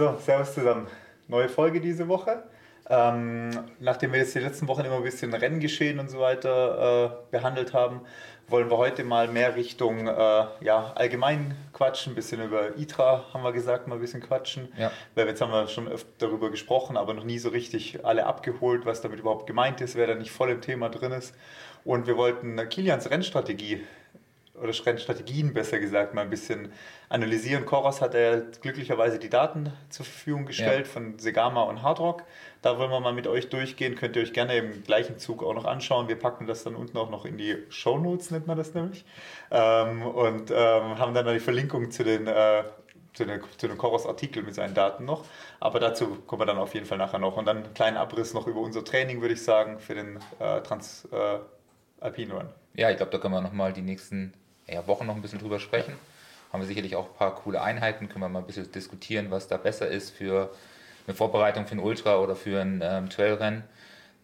So, Servus zusammen. Neue Folge diese Woche. Ähm, nachdem wir jetzt die letzten Wochen immer ein bisschen Renngeschehen und so weiter äh, behandelt haben, wollen wir heute mal mehr Richtung äh, ja, allgemein quatschen, ein bisschen über ITRA haben wir gesagt, mal ein bisschen quatschen. Ja. Weil jetzt haben wir schon öfter darüber gesprochen, aber noch nie so richtig alle abgeholt, was damit überhaupt gemeint ist, wer da nicht voll im Thema drin ist. Und wir wollten Kilians Rennstrategie oder Strategien besser gesagt mal ein bisschen analysieren. Koros hat er glücklicherweise die Daten zur Verfügung gestellt ja. von Segama und Hardrock. Da wollen wir mal mit euch durchgehen. Könnt ihr euch gerne im gleichen Zug auch noch anschauen. Wir packen das dann unten auch noch in die Show Notes, nennt man das nämlich. Ähm, und ähm, haben dann die Verlinkung zu den äh, zu, den, zu dem Chorus-Artikel mit seinen Daten noch. Aber dazu kommen wir dann auf jeden Fall nachher noch. Und dann einen kleinen Abriss noch über unser Training, würde ich sagen, für den äh, Trans äh, Alpine Run. Ja, ich glaube, da können wir nochmal die nächsten ja, Wochen noch ein bisschen drüber sprechen. Haben wir sicherlich auch ein paar coole Einheiten, können wir mal ein bisschen diskutieren, was da besser ist für eine Vorbereitung für ein Ultra oder für ein ähm, Trailrennen,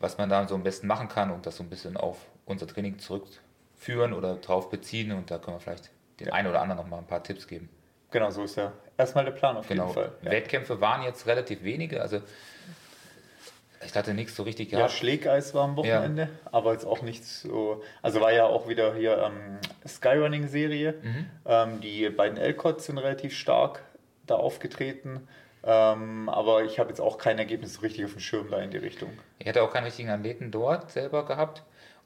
was man da so am besten machen kann und das so ein bisschen auf unser Training zurückführen oder drauf beziehen und da können wir vielleicht den einen oder anderen noch mal ein paar Tipps geben. Genau, so ist ja erstmal der Plan auf genau. jeden Fall. Ja. Wettkämpfe waren jetzt relativ wenige, also ich hatte nichts so richtig gehabt. Ja, Schlägeis war am Wochenende, ja. aber jetzt auch nichts so. Also war ja auch wieder hier ähm, Skyrunning-Serie. Mhm. Ähm, die beiden Elcots sind relativ stark da aufgetreten. Ähm, aber ich habe jetzt auch kein Ergebnis so richtig auf dem Schirm da in die Richtung. Ich hatte auch keinen richtigen Athleten dort selber gehabt.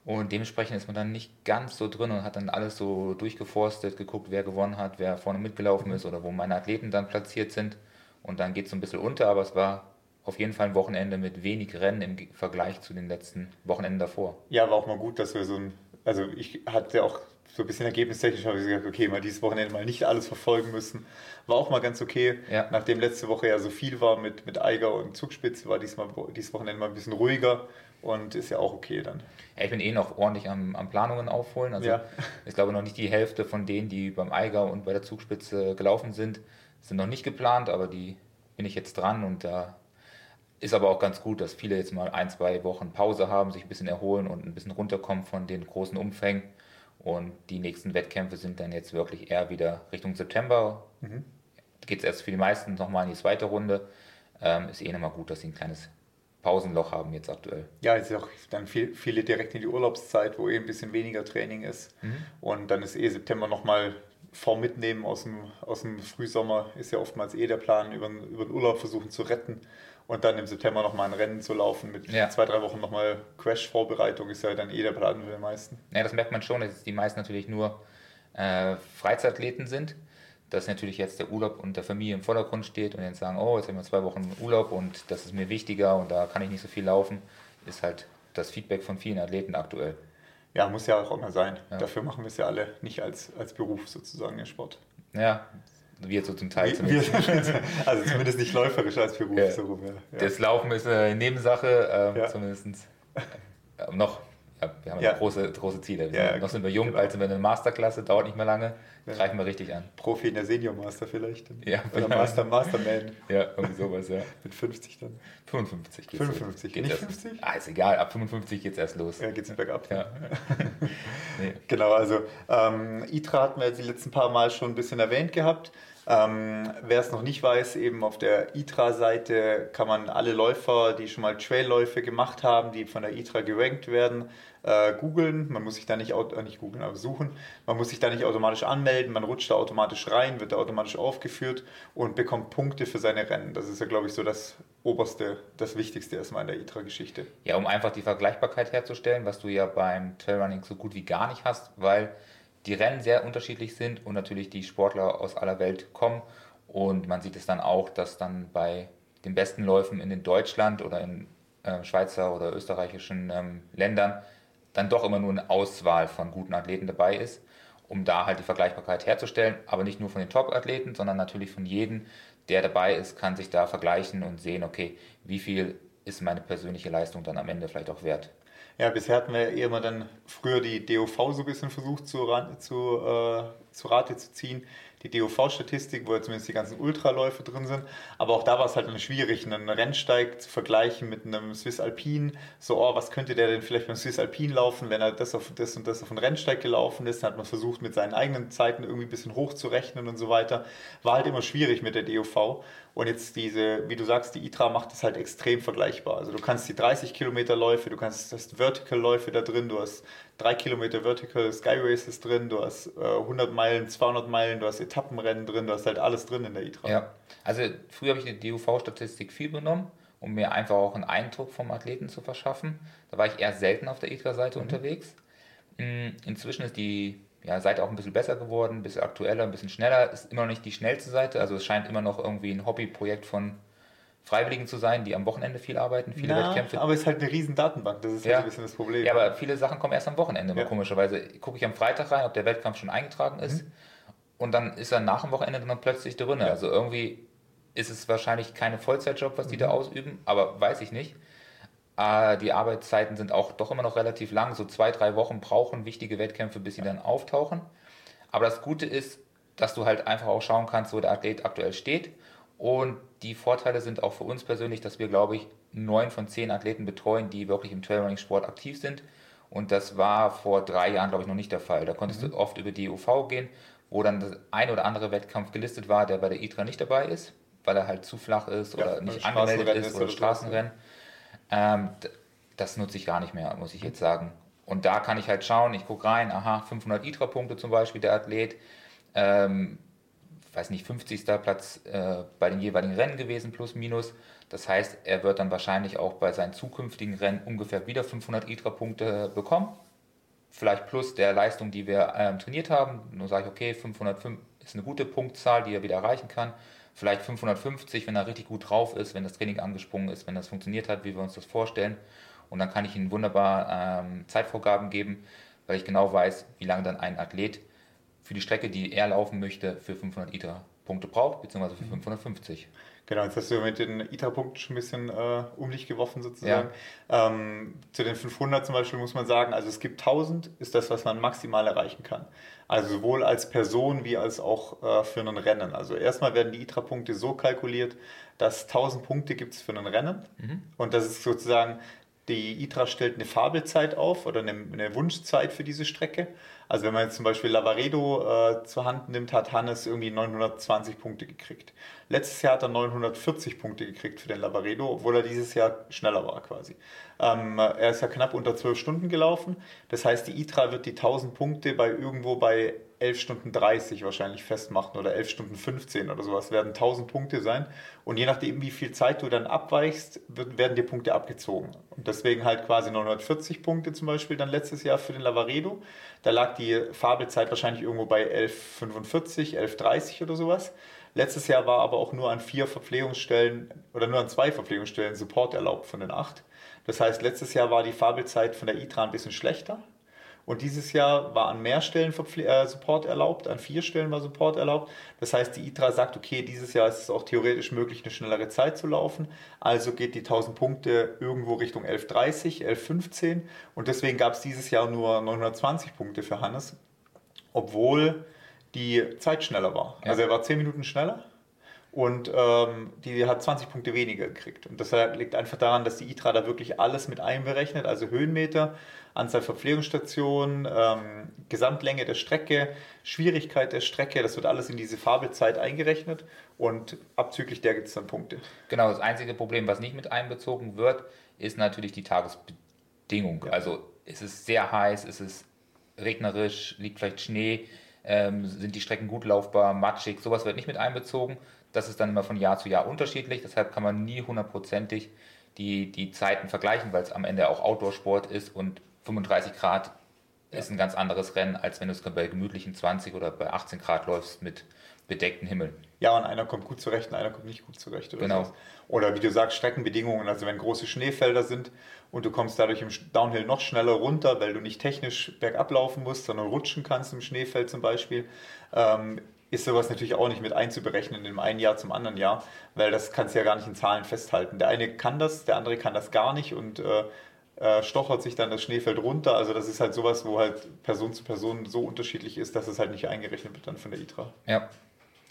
Und dementsprechend ist man dann nicht ganz so drin und hat dann alles so durchgeforstet, geguckt, wer gewonnen hat, wer vorne mitgelaufen ist oder wo meine Athleten dann platziert sind. Und dann geht es so ein bisschen unter, aber es war auf jeden Fall ein Wochenende mit wenig Rennen im Vergleich zu den letzten Wochenenden davor. Ja, war auch mal gut, dass wir so ein, also ich hatte auch so ein bisschen ergebnistechnisch, habe ich gesagt, okay, mal dieses Wochenende mal nicht alles verfolgen müssen. War auch mal ganz okay. Ja. Nachdem letzte Woche ja so viel war mit, mit Eiger und Zugspitze, war diesmal dieses Wochenende mal ein bisschen ruhiger und ist ja auch okay dann. Ja, ich bin eh noch ordentlich am, am Planungen aufholen. Also ja. ich glaube noch nicht die Hälfte von denen, die beim Eiger und bei der Zugspitze gelaufen sind, sind noch nicht geplant, aber die bin ich jetzt dran und da ist aber auch ganz gut, dass viele jetzt mal ein, zwei Wochen Pause haben, sich ein bisschen erholen und ein bisschen runterkommen von den großen Umfängen. Und die nächsten Wettkämpfe sind dann jetzt wirklich eher wieder Richtung September. Mhm. Geht es erst für die meisten nochmal in die zweite Runde. Ähm, ist eh nochmal gut, dass sie ein kleines Pausenloch haben jetzt aktuell. Ja, es ist auch dann viel, viele direkt in die Urlaubszeit, wo eh ein bisschen weniger Training ist. Mhm. Und dann ist eh September nochmal vor mitnehmen aus dem, aus dem Frühsommer. Ist ja oftmals eh der Plan, über, über den Urlaub versuchen zu retten und dann im September nochmal ein Rennen zu laufen mit ja. zwei, drei Wochen nochmal Crash-Vorbereitung ist ja dann eh der Plan für die meisten. Ja, das merkt man schon, dass die meisten natürlich nur äh, Freizeitathleten sind. Dass natürlich jetzt der Urlaub und der Familie im Vordergrund steht und jetzt sagen, oh, jetzt haben wir zwei Wochen Urlaub und das ist mir wichtiger und da kann ich nicht so viel laufen, ist halt das Feedback von vielen Athleten aktuell. Ja, muss ja auch immer sein. Ja. Dafür machen wir es ja alle nicht als, als Beruf sozusagen, den Sport. Ja, wir so zum Teil zumindest. also zumindest nicht läuferisch als Beruf. Ja. So rum, ja. Das Laufen ist eine Nebensache, äh, ja. zumindest äh, noch. Ja, wir haben ja. große, große Ziele. Wir sind, noch sind wir jung, genau. bald sind wir in der Masterklasse, dauert nicht mehr lange, greifen wir richtig an. Profi in der Senior Master vielleicht. Ja, Oder Master, Masterman. Ja, irgendwie sowas, ja. Mit 50 dann. 55 geht's 55, geht's nicht erst, 50? Ah, ist egal, ab 55 geht es erst los. Ja, geht es bergab. Ja. nee. Genau, also ähm, ITRA hatten wir jetzt die letzten paar Mal schon ein bisschen erwähnt gehabt. Ähm, wer es noch nicht weiß, eben auf der ITRA-Seite kann man alle Läufer, die schon mal Trailläufe gemacht haben, die von der ITRA gerankt werden, äh, googeln. Man muss sich da nicht, äh, nicht googeln, aber suchen. Man muss sich da nicht automatisch anmelden. Man rutscht da automatisch rein, wird da automatisch aufgeführt und bekommt Punkte für seine Rennen. Das ist ja, glaube ich, so das oberste, das Wichtigste erstmal in der ITRA-Geschichte. Ja, um einfach die Vergleichbarkeit herzustellen, was du ja beim Trailrunning so gut wie gar nicht hast, weil die Rennen sehr unterschiedlich sind und natürlich die Sportler aus aller Welt kommen. Und man sieht es dann auch, dass dann bei den besten Läufen in Deutschland oder in äh, Schweizer oder österreichischen ähm, Ländern dann doch immer nur eine Auswahl von guten Athleten dabei ist, um da halt die Vergleichbarkeit herzustellen. Aber nicht nur von den Top-Athleten, sondern natürlich von jedem, der dabei ist, kann sich da vergleichen und sehen, okay, wie viel ist meine persönliche Leistung dann am Ende vielleicht auch wert. Ja, bisher hatten wir eher mal dann früher die DOV so ein bisschen versucht zu, zu äh, zu Rate zu ziehen die DOV-Statistik, wo ja zumindest die ganzen Ultraläufe drin sind. Aber auch da war es halt schwierig, einen Rennsteig zu vergleichen mit einem Swiss Alpin. So, oh, was könnte der denn vielleicht beim Swiss Alpin laufen, wenn er das auf das und das auf den Rennsteig gelaufen ist? Dann hat man versucht, mit seinen eigenen Zeiten irgendwie ein bisschen hochzurechnen und so weiter. War halt immer schwierig mit der DOV. Und jetzt diese, wie du sagst, die ITRA macht es halt extrem vergleichbar. Also du kannst die 30 Kilometer Läufe, du kannst das Vertical Läufe da drin, du hast 3 Kilometer Vertical Sky Races drin, du hast äh, 100 Meilen, 200 Meilen, du hast Etappenrennen drin, du hast halt alles drin in der ITRA. Ja, also früher habe ich die DUV-Statistik viel genommen, um mir einfach auch einen Eindruck vom Athleten zu verschaffen. Da war ich eher selten auf der ITRA-Seite mhm. unterwegs. Hm, inzwischen ist die ja, Seite auch ein bisschen besser geworden, ein bisschen aktueller, ein bisschen schneller. Ist immer noch nicht die schnellste Seite, also es scheint immer noch irgendwie ein Hobbyprojekt von Freiwilligen zu sein, die am Wochenende viel arbeiten, viele Na, Wettkämpfe. Aber es ist halt eine riesen Datenbank, das ist ja. halt ein bisschen das Problem. Ja, aber viele Sachen kommen erst am Wochenende, ja. komischerweise. Gucke ich am Freitag rein, ob der Wettkampf schon eingetragen ist. Mhm. Und dann ist er nach dem Wochenende dann plötzlich drin. Ja. Also irgendwie ist es wahrscheinlich keine Vollzeitjob, was die mhm. da ausüben, aber weiß ich nicht. Äh, die Arbeitszeiten sind auch doch immer noch relativ lang. So zwei, drei Wochen brauchen wichtige Wettkämpfe, bis sie dann auftauchen. Aber das Gute ist, dass du halt einfach auch schauen kannst, wo der Athlet aktuell steht. Und die Vorteile sind auch für uns persönlich, dass wir, glaube ich, neun von zehn Athleten betreuen, die wirklich im Trailrunning-Sport aktiv sind. Und das war vor drei Jahren, glaube ich, noch nicht der Fall. Da konntest mhm. du oft über die UV gehen, wo dann das ein oder andere Wettkampf gelistet war, der bei der ITRA nicht dabei ist, weil er halt zu flach ist oder ja, nicht angemeldet ist oder Straßenrennen. Ähm, das nutze ich gar nicht mehr, muss ich jetzt sagen. Und da kann ich halt schauen, ich gucke rein, aha, 500 ITRA-Punkte zum Beispiel, der Athlet. Ähm, weiß nicht, 50. Platz äh, bei den jeweiligen Rennen gewesen, plus minus. Das heißt, er wird dann wahrscheinlich auch bei seinen zukünftigen Rennen ungefähr wieder 500 ITRA-Punkte bekommen. Vielleicht plus der Leistung, die wir ähm, trainiert haben. Nur sage ich, okay, 505 ist eine gute Punktzahl, die er wieder erreichen kann. Vielleicht 550, wenn er richtig gut drauf ist, wenn das Training angesprungen ist, wenn das funktioniert hat, wie wir uns das vorstellen. Und dann kann ich ihm wunderbar ähm, Zeitvorgaben geben, weil ich genau weiß, wie lange dann ein Athlet für die Strecke, die er laufen möchte, für 500 ITRA-Punkte braucht, beziehungsweise für 550. Mhm. Genau, jetzt hast du mit den ITRA-Punkten schon ein bisschen äh, um dich geworfen sozusagen. Ja. Ähm, zu den 500 zum Beispiel muss man sagen, also es gibt 1000, ist das, was man maximal erreichen kann. Also sowohl als Person wie als auch äh, für ein Rennen. Also erstmal werden die ITRA-Punkte so kalkuliert, dass 1000 Punkte gibt es für ein Rennen. Mhm. Und das ist sozusagen die ITRA stellt eine Fabelzeit auf oder eine, eine, Wunschzeit für diese Strecke. Also wenn man jetzt zum Beispiel Lavaredo äh, zur Hand nimmt, hat Hannes irgendwie 920 Punkte gekriegt. Letztes Jahr hat er 940 Punkte gekriegt für den Lavaredo, obwohl er dieses Jahr schneller war quasi. Ähm, er ist ja knapp unter 12 Stunden gelaufen. Das heißt, die ITRA wird die 1000 Punkte bei irgendwo bei 11 Stunden 30 wahrscheinlich festmachen oder 11 Stunden 15 oder sowas werden 1000 Punkte sein. Und je nachdem, wie viel Zeit du dann abweichst, werden dir Punkte abgezogen. Und deswegen halt quasi 940 Punkte zum Beispiel dann letztes Jahr für den Lavaredo. Da lag die Fabelzeit wahrscheinlich irgendwo bei 11,45, 11,30 oder sowas. Letztes Jahr war aber auch nur an vier Verpflegungsstellen oder nur an zwei Verpflegungsstellen Support erlaubt von den acht. Das heißt, letztes Jahr war die Fabelzeit von der ITRA ein bisschen schlechter. Und dieses Jahr war an mehr Stellen äh, Support erlaubt, an vier Stellen war Support erlaubt. Das heißt, die ITRA sagt, okay, dieses Jahr ist es auch theoretisch möglich, eine schnellere Zeit zu laufen. Also geht die 1000 Punkte irgendwo Richtung 11.30, 11.15. Und deswegen gab es dieses Jahr nur 920 Punkte für Hannes, obwohl die Zeit schneller war. Ja. Also er war 10 Minuten schneller und ähm, die hat 20 Punkte weniger gekriegt. Und das liegt einfach daran, dass die ITRA da wirklich alles mit einberechnet, also Höhenmeter, Anzahl Verpflegungsstationen, ähm, Gesamtlänge der Strecke, Schwierigkeit der Strecke, das wird alles in diese Fabelzeit eingerechnet und abzüglich der gibt es dann Punkte. Genau, das einzige Problem, was nicht mit einbezogen wird, ist natürlich die Tagesbedingung. Ja. Also ist es sehr heiß, ist es regnerisch, liegt vielleicht Schnee, ähm, sind die Strecken gut laufbar, matschig, sowas wird nicht mit einbezogen. Das ist dann immer von Jahr zu Jahr unterschiedlich, deshalb kann man nie hundertprozentig die, die Zeiten vergleichen, weil es am Ende auch Outdoor-Sport ist und 35 Grad ja. ist ein ganz anderes Rennen, als wenn du es bei gemütlichen 20 oder bei 18 Grad läufst mit bedeckten Himmel. Ja, und einer kommt gut zurecht und einer kommt nicht gut zurecht. Oder genau. So. Oder wie du sagst, Streckenbedingungen, also wenn große Schneefelder sind und du kommst dadurch im Downhill noch schneller runter, weil du nicht technisch bergab laufen musst, sondern rutschen kannst im Schneefeld zum Beispiel, ähm, ist sowas natürlich auch nicht mit einzuberechnen in dem einen Jahr zum anderen Jahr, weil das kannst du ja gar nicht in Zahlen festhalten. Der eine kann das, der andere kann das gar nicht und äh, äh, stochert sich dann das Schneefeld runter. Also das ist halt sowas, wo halt Person zu Person so unterschiedlich ist, dass es halt nicht eingerechnet wird dann von der ITRA. Ja,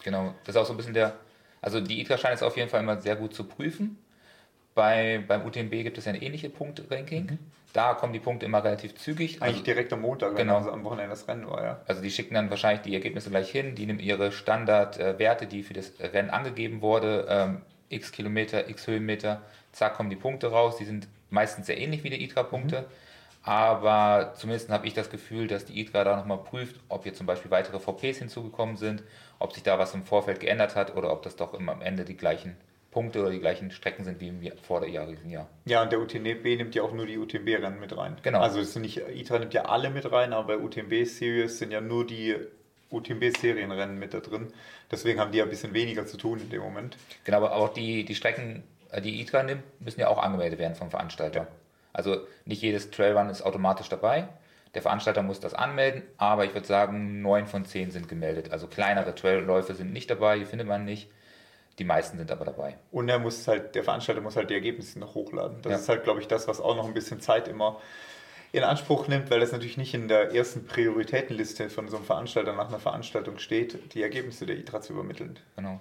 genau. Das ist auch so ein bisschen der, also die ITRA scheint es auf jeden Fall immer sehr gut zu prüfen. Bei, beim UTMB gibt es ja ein ähnliches Punktranking. Mhm. Da kommen die Punkte immer relativ zügig. Eigentlich also, direkt am Montag, genau. also am Wochenende das Rennen war, ja. Also die schicken dann wahrscheinlich die Ergebnisse gleich hin, die nehmen ihre Standardwerte, die für das Rennen angegeben wurde, ähm, x Kilometer, x Höhenmeter, zack, kommen die Punkte raus. Die sind meistens sehr ähnlich wie die ITRA-Punkte. Mhm. Aber zumindest habe ich das Gefühl, dass die ITRA da nochmal prüft, ob hier zum Beispiel weitere VPs hinzugekommen sind, ob sich da was im Vorfeld geändert hat oder ob das doch immer am Ende die gleichen Punkte oder die gleichen Strecken sind wie im vorderjährigen Jahr. Ja, und der UTMB nimmt ja auch nur die UTMB-Rennen mit rein. Genau. Also es sind nicht, ITRA nimmt ja alle mit rein, aber bei UTMB-Series sind ja nur die UTMB-Serienrennen mit da drin. Deswegen haben die ja ein bisschen weniger zu tun in dem Moment. Genau, aber auch die, die Strecken, äh, die ITRA nimmt, müssen ja auch angemeldet werden vom Veranstalter. Ja. Also nicht jedes Trailrun ist automatisch dabei. Der Veranstalter muss das anmelden, aber ich würde sagen, neun von zehn sind gemeldet. Also kleinere Trailläufe sind nicht dabei, die findet man nicht. Die meisten sind aber dabei. Und er muss halt, der Veranstalter muss halt die Ergebnisse noch hochladen. Das ja. ist halt, glaube ich, das, was auch noch ein bisschen Zeit immer in Anspruch nimmt, weil das natürlich nicht in der ersten Prioritätenliste von so einem Veranstalter nach einer Veranstaltung steht, die Ergebnisse der ITRA zu übermitteln. Genau.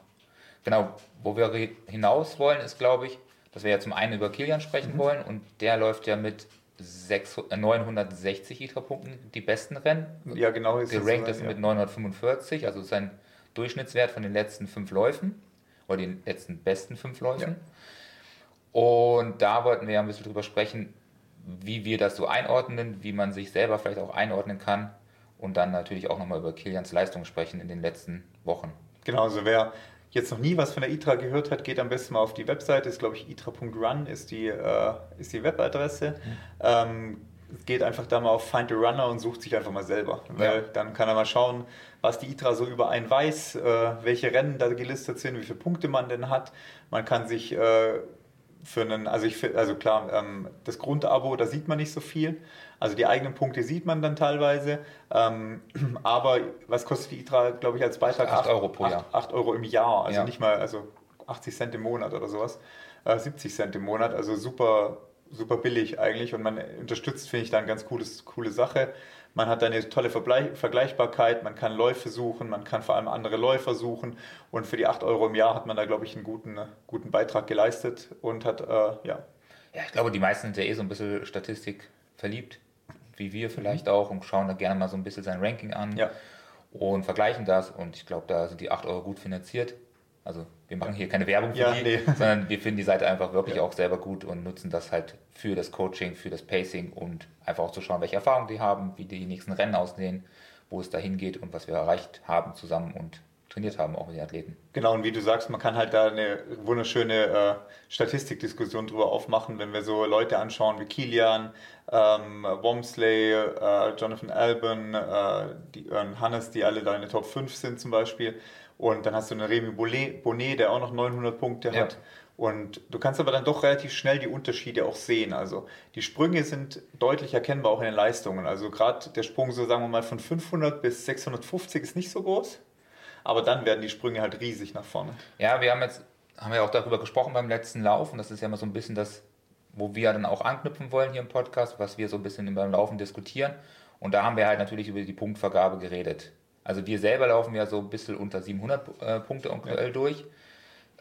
Genau, wo wir hinaus wollen, ist, glaube ich, dass wir ja zum einen über Kilian sprechen mhm. wollen und der läuft ja mit 600, 960 ITRA-Punkten die besten Rennen. Ja, genau. Ist Gerankt ist ja. mit 945, also sein Durchschnittswert von den letzten fünf Läufen oder den letzten besten fünf Läufen. Ja. Und da wollten wir ja ein bisschen drüber sprechen, wie wir das so einordnen, wie man sich selber vielleicht auch einordnen kann und dann natürlich auch nochmal über Kilians Leistung sprechen in den letzten Wochen. Genau, also wer jetzt noch nie was von der ITRA gehört hat, geht am besten mal auf die Webseite, ist glaube ich itra.run ist die, äh, ist die Webadresse. Mhm. Ähm, geht einfach da mal auf Find a Runner und sucht sich einfach mal selber. Weil ja. dann kann er mal schauen, was die ITRA so über einen weiß, äh, welche Rennen da gelistet sind, wie viele Punkte man denn hat. Man kann sich äh, für einen, also ich also klar, ähm, das Grundabo, da sieht man nicht so viel. Also die eigenen Punkte sieht man dann teilweise. Ähm, aber was kostet die ITRA, glaube ich, als Beitrag? 8 Euro pro Jahr. 8 Euro im Jahr, also ja. nicht mal, also 80 Cent im Monat oder sowas. Äh, 70 Cent im Monat, also super, super billig eigentlich. Und man unterstützt, finde ich, da eine ganz cooles, coole Sache. Man hat eine tolle Vergleichbarkeit, man kann Läufe suchen, man kann vor allem andere Läufer suchen und für die 8 Euro im Jahr hat man da, glaube ich, einen guten, guten Beitrag geleistet und hat, äh, ja. Ja, ich glaube, die meisten sind ja eh so ein bisschen Statistik verliebt, wie wir vielleicht mhm. auch und schauen da gerne mal so ein bisschen sein Ranking an ja. und vergleichen das und ich glaube, da sind die 8 Euro gut finanziert. Also wir machen hier keine Werbung für ja, die, nee. sondern wir finden die Seite einfach wirklich ja. auch selber gut und nutzen das halt für das Coaching, für das Pacing und einfach auch zu schauen, welche Erfahrungen die haben, wie die nächsten Rennen aussehen, wo es dahin geht und was wir erreicht haben zusammen und trainiert haben, auch mit den Athleten. Genau, und wie du sagst, man kann halt da eine wunderschöne äh, Statistikdiskussion drüber aufmachen, wenn wir so Leute anschauen wie Kilian, ähm, Womsley, äh, Jonathan Albon, äh, die, äh, Hannes, die alle da in der Top 5 sind zum Beispiel und dann hast du einen Remy Bonnet, der auch noch 900 Punkte ja. hat. Und du kannst aber dann doch relativ schnell die Unterschiede auch sehen. Also die Sprünge sind deutlich erkennbar auch in den Leistungen. Also gerade der Sprung, so sagen wir mal, von 500 bis 650 ist nicht so groß. Aber dann werden die Sprünge halt riesig nach vorne. Ja, wir haben jetzt haben ja auch darüber gesprochen beim letzten Lauf und das ist ja immer so ein bisschen das, wo wir dann auch anknüpfen wollen hier im Podcast, was wir so ein bisschen beim Laufen diskutieren. Und da haben wir halt natürlich über die Punktvergabe geredet. Also wir selber laufen ja so ein bisschen unter 700 äh, Punkte aktuell ja. durch.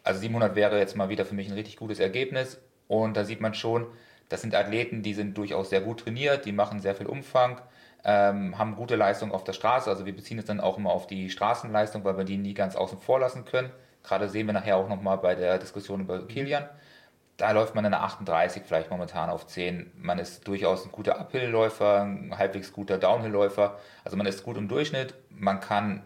Also 700 wäre jetzt mal wieder für mich ein richtig gutes Ergebnis. Und da sieht man schon, das sind Athleten, die sind durchaus sehr gut trainiert, die machen sehr viel Umfang, ähm, haben gute Leistung auf der Straße. Also wir beziehen es dann auch immer auf die Straßenleistung, weil wir die nie ganz außen vor lassen können. Gerade sehen wir nachher auch nochmal bei der Diskussion über Kilian. Da läuft man in der 38 vielleicht momentan auf 10. Man ist durchaus ein guter Uphill-Läufer, ein halbwegs guter Downhill-Läufer. Also man ist gut im Durchschnitt. Man kann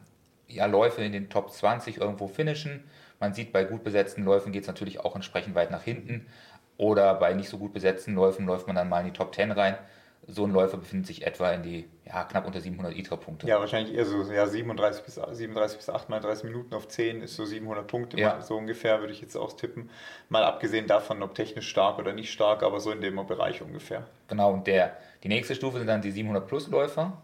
ja Läufe in den Top 20 irgendwo finishen. Man sieht, bei gut besetzten Läufen geht es natürlich auch entsprechend weit nach hinten. Oder bei nicht so gut besetzten Läufen läuft man dann mal in die Top 10 rein so ein Läufer befindet sich etwa in die ja, knapp unter 700 ITRA-Punkte. Ja, wahrscheinlich eher so ja, 37 bis 37 bis 38 Minuten auf 10 ist so 700 Punkte, ja. so ungefähr würde ich jetzt auch tippen. Mal abgesehen davon, ob technisch stark oder nicht stark, aber so in dem Bereich ungefähr. Genau, und der, die nächste Stufe sind dann die 700 Plus Läufer.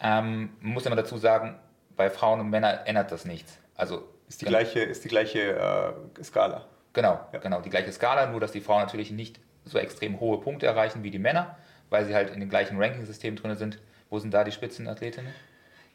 Ähm, man muss immer dazu sagen, bei Frauen und Männern ändert das nichts. Also ist die gleiche, ist die gleiche äh, Skala. Genau, ja. genau, die gleiche Skala, nur dass die Frauen natürlich nicht so extrem hohe Punkte erreichen wie die Männer, weil sie halt in dem gleichen Ranking-System drin sind. Wo sind da die Spitzenathletinnen?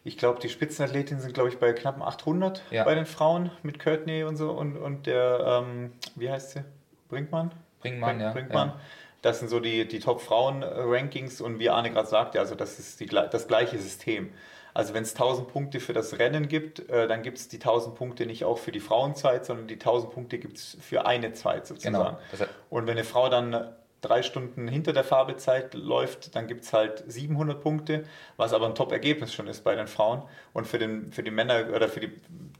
Ich glaube, die Spitzenathletinnen sind, glaube ich, bei knappen 800 ja. bei den Frauen mit Courtney und so und, und der, ähm, wie heißt sie? Brinkmann? Brinkmann, Brink, ja. Brinkmann. Ja. Das sind so die, die Top-Frauen-Rankings und wie Arne gerade sagte, also das ist die, das gleiche System. Also wenn es 1000 Punkte für das Rennen gibt, äh, dann gibt es die 1000 Punkte nicht auch für die Frauenzeit, sondern die 1000 Punkte gibt es für eine Zeit sozusagen. Genau. Und wenn eine Frau dann drei Stunden hinter der Fabelzeit läuft, dann gibt es halt 700 Punkte, was aber ein Top-Ergebnis schon ist bei den Frauen. Und für den, für die Männer oder für die,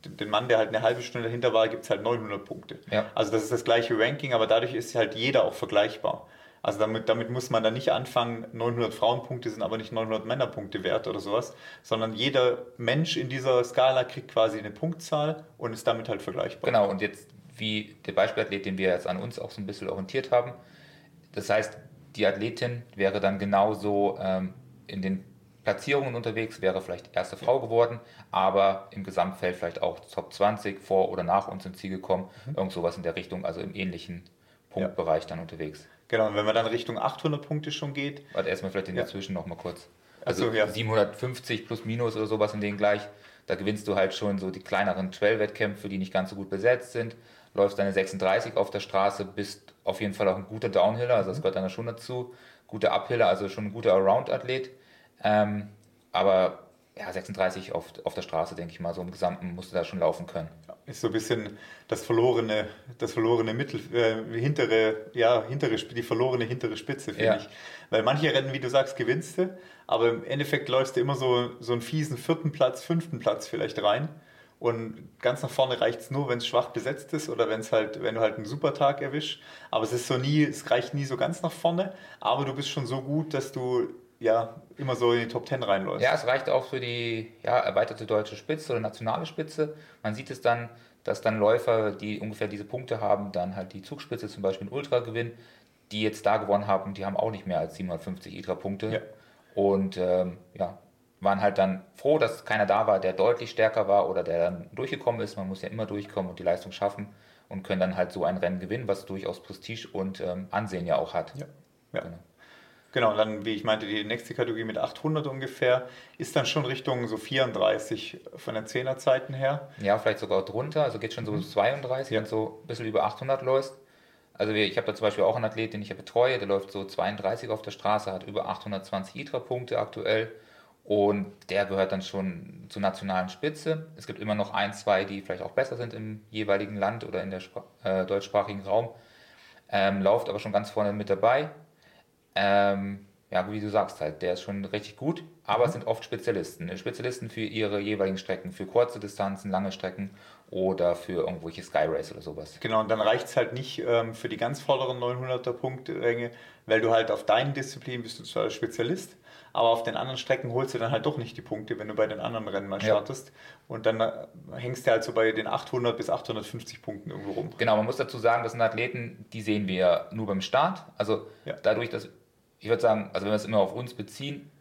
den Mann, der halt eine halbe Stunde dahinter war, gibt es halt 900 Punkte. Ja. Also das ist das gleiche Ranking, aber dadurch ist halt jeder auch vergleichbar. Also damit, damit muss man dann nicht anfangen, 900 Frauenpunkte sind aber nicht 900 Männerpunkte wert oder sowas, sondern jeder Mensch in dieser Skala kriegt quasi eine Punktzahl und ist damit halt vergleichbar. Genau, und jetzt wie der Beispielathlet, den wir jetzt an uns auch so ein bisschen orientiert haben, das heißt, die Athletin wäre dann genauso ähm, in den Platzierungen unterwegs, wäre vielleicht erste Frau geworden, aber im Gesamtfeld vielleicht auch Top 20 vor oder nach uns ins Ziel gekommen, mhm. irgend sowas in der Richtung, also im ähnlichen Punktbereich ja. dann unterwegs. Genau, und wenn man dann Richtung 800 Punkte schon geht. Warte, erstmal vielleicht in ja. dazwischen nochmal kurz. Also so, ja. 750 plus minus oder sowas in den gleich. Da gewinnst du halt schon so die kleineren Trail-Wettkämpfe, die nicht ganz so gut besetzt sind. Läufst deine 36 auf der Straße, bist auf jeden Fall auch ein guter Downhiller, also das gehört dann schon dazu. Guter Uphiller, also schon ein guter Around-Athlet. Ähm, aber ja, 36 auf, auf der Straße, denke ich mal, so im Gesamten musst du da schon laufen können. Ist so ein bisschen das verlorene, das verlorene Mittel, äh, hintere, ja, hintere, die verlorene hintere Spitze, finde ja. ich. Weil manche Rennen, wie du sagst, gewinnst du, aber im Endeffekt läufst du immer so, so einen fiesen vierten Platz, fünften Platz vielleicht rein. Und ganz nach vorne reicht es nur, wenn es schwach besetzt ist oder wenn es halt, wenn du halt einen super Tag erwischst. Aber es ist so nie, es reicht nie so ganz nach vorne, aber du bist schon so gut, dass du ja immer so in die Top Ten reinläuft. Ja, es reicht auch für die ja, erweiterte deutsche Spitze oder nationale Spitze. Man sieht es dann, dass dann Läufer, die ungefähr diese Punkte haben, dann halt die Zugspitze zum Beispiel in Ultra gewinnen, die jetzt da gewonnen haben, die haben auch nicht mehr als 750 ITRA-Punkte. Ja. Und ähm, ja, waren halt dann froh, dass keiner da war, der deutlich stärker war oder der dann durchgekommen ist. Man muss ja immer durchkommen und die Leistung schaffen und können dann halt so ein Rennen gewinnen, was durchaus Prestige und ähm, Ansehen ja auch hat. Ja. ja. Genau. Genau, und dann, wie ich meinte, die nächste Kategorie mit 800 ungefähr, ist dann schon Richtung so 34 von den Zehnerzeiten her. Ja, vielleicht sogar drunter, also geht schon so mhm. 32 ja. und so ein bisschen über 800 läufst. Also ich habe da zum Beispiel auch einen Athlet, den ich ja betreue, der läuft so 32 auf der Straße, hat über 820 ITRA-Punkte aktuell und der gehört dann schon zur nationalen Spitze. Es gibt immer noch ein, zwei, die vielleicht auch besser sind im jeweiligen Land oder in der Spra äh, deutschsprachigen Raum. Ähm, läuft aber schon ganz vorne mit dabei. Ähm, ja, wie du sagst halt, der ist schon richtig gut, aber mhm. es sind oft Spezialisten. Spezialisten für ihre jeweiligen Strecken, für kurze Distanzen, lange Strecken oder für irgendwelche Sky Race oder sowas. Genau, und dann reicht es halt nicht ähm, für die ganz vorderen 900er Punktränge, weil du halt auf deinen Disziplinen bist du zwar Spezialist, aber auf den anderen Strecken holst du dann halt doch nicht die Punkte, wenn du bei den anderen Rennen mal startest. Ja. Und dann äh, hängst du halt so bei den 800 bis 850 Punkten irgendwo rum. Genau, man muss dazu sagen, das sind Athleten, die sehen wir nur beim Start. Also ja. dadurch, dass ich würde sagen, also wenn wir es immer auf uns beziehen,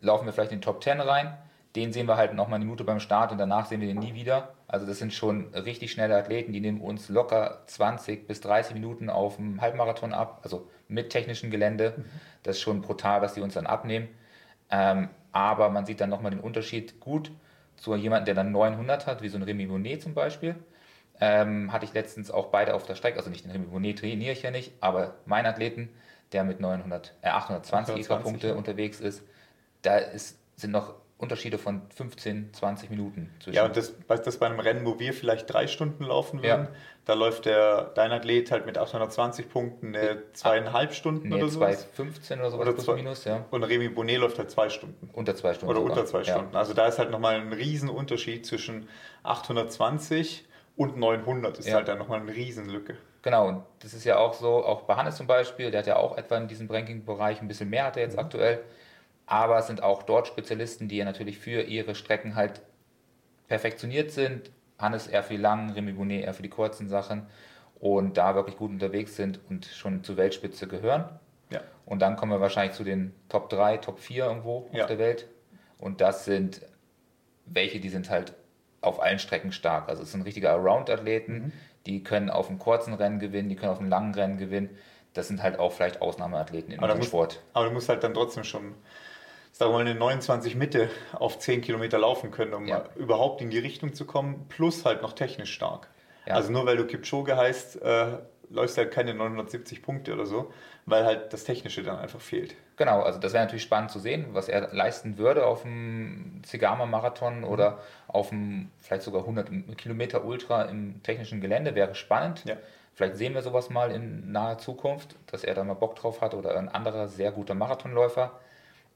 laufen wir vielleicht in den Top 10 rein. Den sehen wir halt noch mal eine Minute beim Start und danach sehen wir den nie wieder. Also das sind schon richtig schnelle Athleten, die nehmen uns locker 20 bis 30 Minuten auf dem Halbmarathon ab, also mit technischem Gelände. Mhm. Das ist schon brutal, was die uns dann abnehmen. Ähm, aber man sieht dann nochmal den Unterschied gut zu jemandem, der dann 900 hat, wie so ein Remy Bonnet zum Beispiel. Ähm, hatte ich letztens auch beide auf der Strecke, also nicht den Remy Bonnet trainiere ich ja nicht, aber mein Athleten, der mit 900, äh, 820 ISRA-Punkte ja. unterwegs ist, da ist, sind noch Unterschiede von 15, 20 Minuten zwischen. Ja, und das, das bei einem Rennen, wo wir vielleicht drei Stunden laufen würden, ja. da läuft der, dein Athlet halt mit 820 Punkten äh, zweieinhalb Stunden nee, oder so. 2,15 oder so oder plus minus, ja. Und Remy Bonnet läuft halt zwei Stunden. Unter zwei Stunden. Oder sogar. unter zwei Stunden. Ja. Also da ist halt nochmal ein Riesenunterschied zwischen 820 und 900 ist ja. halt dann nochmal eine Riesenlücke. Genau, und das ist ja auch so, auch bei Hannes zum Beispiel, der hat ja auch etwa in diesem Ranking-Bereich ein bisschen mehr hat er jetzt mhm. aktuell, aber es sind auch dort Spezialisten, die ja natürlich für ihre Strecken halt perfektioniert sind. Hannes eher für die langen, Remy Bonnet eher für die kurzen Sachen und da wirklich gut unterwegs sind und schon zur Weltspitze gehören. Ja. Und dann kommen wir wahrscheinlich zu den Top 3, Top 4 irgendwo ja. auf der Welt. Und das sind welche, die sind halt auf allen Strecken stark. Also es sind richtige Around-Athleten, mhm. die können auf einem kurzen Rennen gewinnen, die können auf einem langen Rennen gewinnen. das sind halt auch vielleicht Ausnahmeathleten dem Sport. Aber du musst halt dann trotzdem schon, wir mal, eine 29 Mitte auf 10 Kilometer laufen können, um ja. überhaupt in die Richtung zu kommen, plus halt noch technisch stark. Ja. Also nur weil du Kipchoge heißt, äh, läufst du halt keine 970 Punkte oder so, weil halt das Technische dann einfach fehlt. Genau, also das wäre natürlich spannend zu sehen, was er leisten würde auf dem Zigama-Marathon mhm. oder auf dem vielleicht sogar 100 Kilometer Ultra im technischen Gelände, wäre spannend. Ja. Vielleicht sehen wir sowas mal in naher Zukunft, dass er da mal Bock drauf hat oder ein anderer sehr guter Marathonläufer.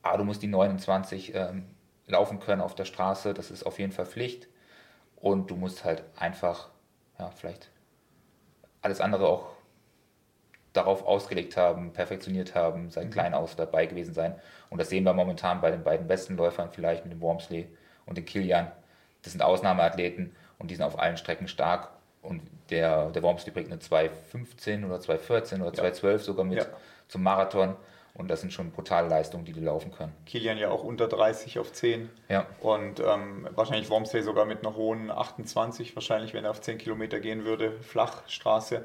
Aber du musst die 29 ähm, laufen können auf der Straße, das ist auf jeden Fall Pflicht. Und du musst halt einfach, ja, vielleicht alles andere auch darauf ausgelegt haben, perfektioniert haben, seit mhm. klein aus dabei gewesen sein. Und das sehen wir momentan bei den beiden besten Läufern, vielleicht mit dem Wormsley und dem Kilian. Das sind Ausnahmeathleten und die sind auf allen Strecken stark. Und der, der Wormsley bringt eine 2,15 oder 2,14 oder 2,12 sogar mit ja. zum Marathon. Und das sind schon brutale Leistungen, die die laufen können. Kilian ja auch unter 30 auf 10. Ja. Und ähm, wahrscheinlich Wormsley sogar mit einer hohen 28, wahrscheinlich, wenn er auf 10 Kilometer gehen würde, Flachstraße.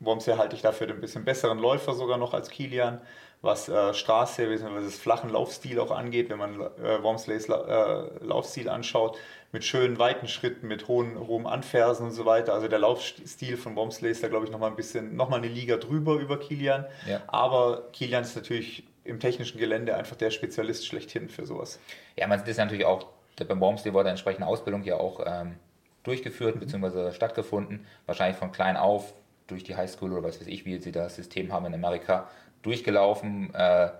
Wormsley halte ich dafür ein bisschen besseren Läufer sogar noch als Kilian, was äh, Straße bzw. das flachen Laufstil auch angeht, wenn man äh, Wormsleys La äh, Laufstil anschaut, mit schönen weiten Schritten, mit hohen, hohem Anfersen und so weiter. Also der Laufstil von Wormsley ist da, glaube ich, nochmal ein bisschen, nochmal eine Liga drüber über Kilian. Ja. Aber Kilian ist natürlich im technischen Gelände einfach der Spezialist schlechthin für sowas. Ja, man sieht es natürlich auch, beim Wormsley wurde entsprechende Ausbildung ja auch ähm, durchgeführt bzw. stattgefunden. Wahrscheinlich von klein auf durch die Highschool oder was weiß ich, wie sie das System haben in Amerika, durchgelaufen, äh,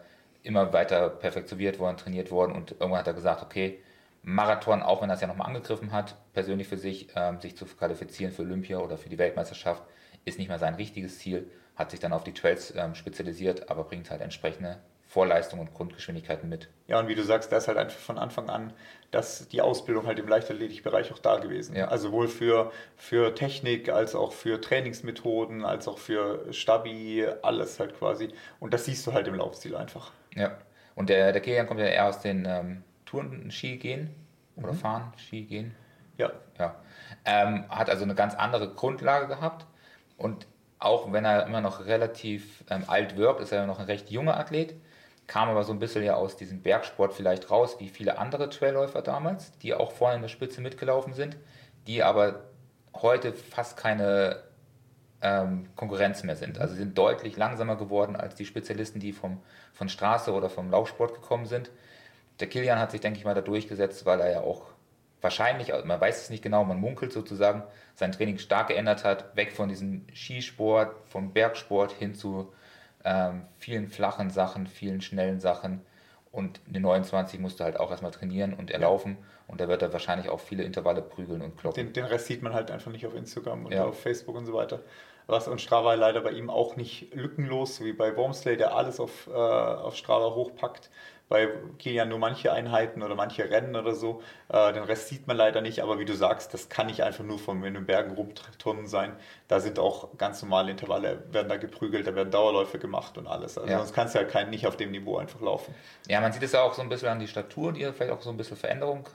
immer weiter perfektioniert worden, trainiert worden und irgendwann hat er gesagt, okay, Marathon, auch wenn er es ja nochmal angegriffen hat, persönlich für sich, ähm, sich zu qualifizieren für Olympia oder für die Weltmeisterschaft, ist nicht mehr sein richtiges Ziel, hat sich dann auf die Trails ähm, spezialisiert, aber bringt halt entsprechende Vorleistung und Grundgeschwindigkeiten mit. Ja, und wie du sagst, da ist halt einfach von Anfang an dass die Ausbildung halt im Leichtathletikbereich auch da gewesen. Ja. Also sowohl für, für Technik als auch für Trainingsmethoden, als auch für Stabi, alles halt quasi. Und das siehst du halt im Laufstil einfach. Ja. Und der, der Kilian kommt ja eher aus den ähm, Touren-Ski gehen oder mhm. Fahren, Ski gehen. Ja. ja. Ähm, hat also eine ganz andere Grundlage gehabt und auch wenn er immer noch relativ ähm, alt wirkt, ist er noch ein recht junger Athlet kam aber so ein bisschen ja aus diesem Bergsport vielleicht raus, wie viele andere Trailläufer damals, die auch vorne in der Spitze mitgelaufen sind, die aber heute fast keine ähm, Konkurrenz mehr sind. Also sind deutlich langsamer geworden als die Spezialisten, die vom, von Straße oder vom Laufsport gekommen sind. Der Kilian hat sich, denke ich mal, da durchgesetzt, weil er ja auch wahrscheinlich, man weiß es nicht genau, man munkelt sozusagen, sein Training stark geändert hat, weg von diesem Skisport, vom Bergsport hin zu ähm, vielen flachen Sachen, vielen schnellen Sachen. Und eine 29 musste halt auch erstmal trainieren und erlaufen. Und da wird er wahrscheinlich auch viele Intervalle prügeln und kloppen. Den, den Rest sieht man halt einfach nicht auf Instagram und ja. auf Facebook und so weiter. Was und Strava leider bei ihm auch nicht lückenlos, wie bei Wormsley, der alles auf, äh, auf Strava hochpackt bei Kilian nur manche Einheiten oder manche Rennen oder so. Äh, den Rest sieht man leider nicht, aber wie du sagst, das kann nicht einfach nur von in den Bergen rumturnen sein. Da sind auch ganz normale Intervalle, werden da geprügelt, da werden Dauerläufe gemacht und alles. Also ja. sonst kannst du ja kein, nicht auf dem Niveau einfach laufen. Ja, man sieht es ja auch so ein bisschen an die Statur, die vielleicht auch so ein bisschen Veränderung.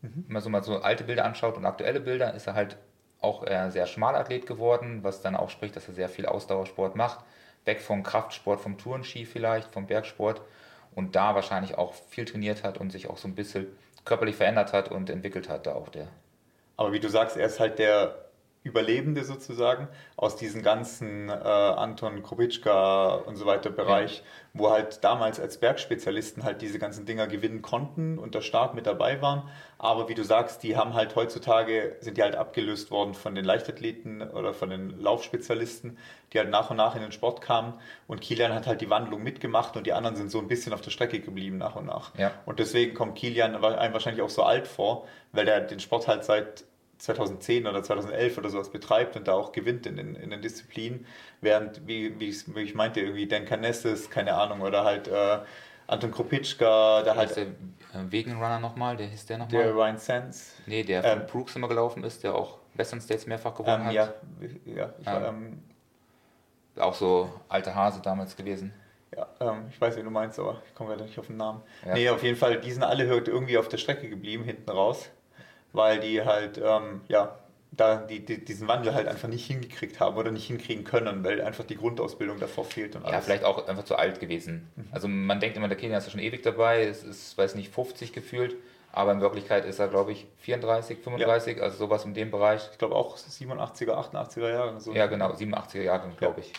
Mhm. Wenn man so mal so alte Bilder anschaut und aktuelle Bilder, ist er halt auch ein sehr schmaler Athlet geworden, was dann auch spricht, dass er sehr viel Ausdauersport macht. Weg vom Kraftsport, vom Tourenski vielleicht, vom Bergsport und da wahrscheinlich auch viel trainiert hat und sich auch so ein bisschen körperlich verändert hat und entwickelt hat, da auch der. Aber wie du sagst, er ist halt der Überlebende sozusagen aus diesem ganzen äh, Anton Krupitschka und so weiter Bereich, ja. wo halt damals als Bergspezialisten halt diese ganzen Dinger gewinnen konnten und da stark mit dabei waren. Aber wie du sagst, die haben halt heutzutage, sind die halt abgelöst worden von den Leichtathleten oder von den Laufspezialisten, die halt nach und nach in den Sport kamen. Und Kilian hat halt die Wandlung mitgemacht und die anderen sind so ein bisschen auf der Strecke geblieben nach und nach. Ja. Und deswegen kommt Kilian einem wahrscheinlich auch so alt vor, weil der den Sport halt seit 2010 oder 2011 oder sowas betreibt und da auch gewinnt in den, in den Disziplinen, während, wie, wie, ich, wie ich meinte, irgendwie Dan Canessis, keine Ahnung, oder halt äh, Anton Kropitschka, da halt... Der äh, Wegenrunner nochmal, der hieß der nochmal? Der Ryan Sands. Nee, der von ähm, Brooks immer gelaufen ist, der auch Western States mehrfach gewonnen ähm, hat. Ja, ja ich war, ähm, auch so alter Hase damals gewesen. Ja, ähm, ich weiß, wie du meinst, aber ich komme gerade nicht auf den Namen. Ja. Nee, auf jeden Fall, die sind alle irgendwie auf der Strecke geblieben, hinten raus weil die halt, ähm, ja, da die, die, diesen Wandel halt einfach nicht hingekriegt haben oder nicht hinkriegen können, weil einfach die Grundausbildung davor fehlt. Und alles. Ja, vielleicht auch einfach zu alt gewesen. Mhm. Also man denkt immer, der Kilian ist ja schon ewig dabei, es ist, weiß nicht, 50 gefühlt, aber in Wirklichkeit ist er, glaube ich, 34, 35, ja. also sowas in dem Bereich. Ich glaube auch 87er, 88er Jahre. So. Ja, genau, 87er Jahre, glaube ja. ich.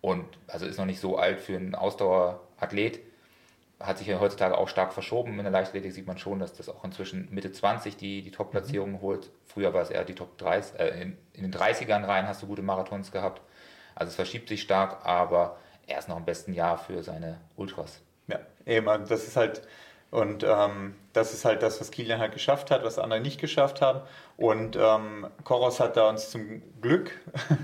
Und also ist noch nicht so alt für einen Ausdauerathlet hat sich ja heutzutage auch stark verschoben. In der Leichtathletik sieht man schon, dass das auch inzwischen Mitte 20 die, die Top-Platzierungen mhm. holt. Früher war es eher die Top 30, äh, in, in, den 30ern rein hast du gute Marathons gehabt. Also es verschiebt sich stark, aber er ist noch im besten Jahr für seine Ultras. Ja, eben, das ist halt, und ähm, das ist halt das, was Kilian halt geschafft hat, was andere nicht geschafft haben. Und ähm, Koros hat da uns zum Glück,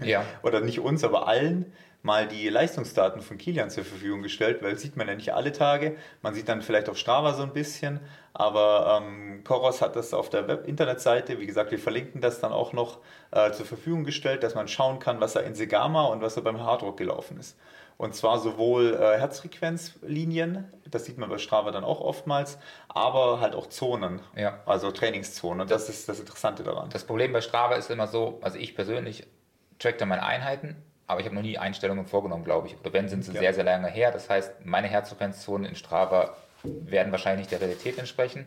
ja. oder nicht uns, aber allen, mal die Leistungsdaten von Kilian zur Verfügung gestellt, weil das sieht man ja nicht alle Tage. Man sieht dann vielleicht auf Strava so ein bisschen, aber ähm, Koros hat das auf der Web Internetseite, wie gesagt, wir verlinken das dann auch noch äh, zur Verfügung gestellt, dass man schauen kann, was er in Segama und was er beim Harddruck gelaufen ist. Und zwar sowohl äh, Herzfrequenzlinien, das sieht man bei Strava dann auch oftmals, aber halt auch Zonen, ja. also Trainingszonen. Und das, das ist das Interessante daran. Das Problem bei Strava ist immer so, also ich persönlich track da meine Einheiten aber ich habe noch nie Einstellungen vorgenommen, glaube ich. Oder wenn, sind sie ja. sehr, sehr lange her. Das heißt, meine Herzfrequenzzonen in Strava werden wahrscheinlich nicht der Realität entsprechen.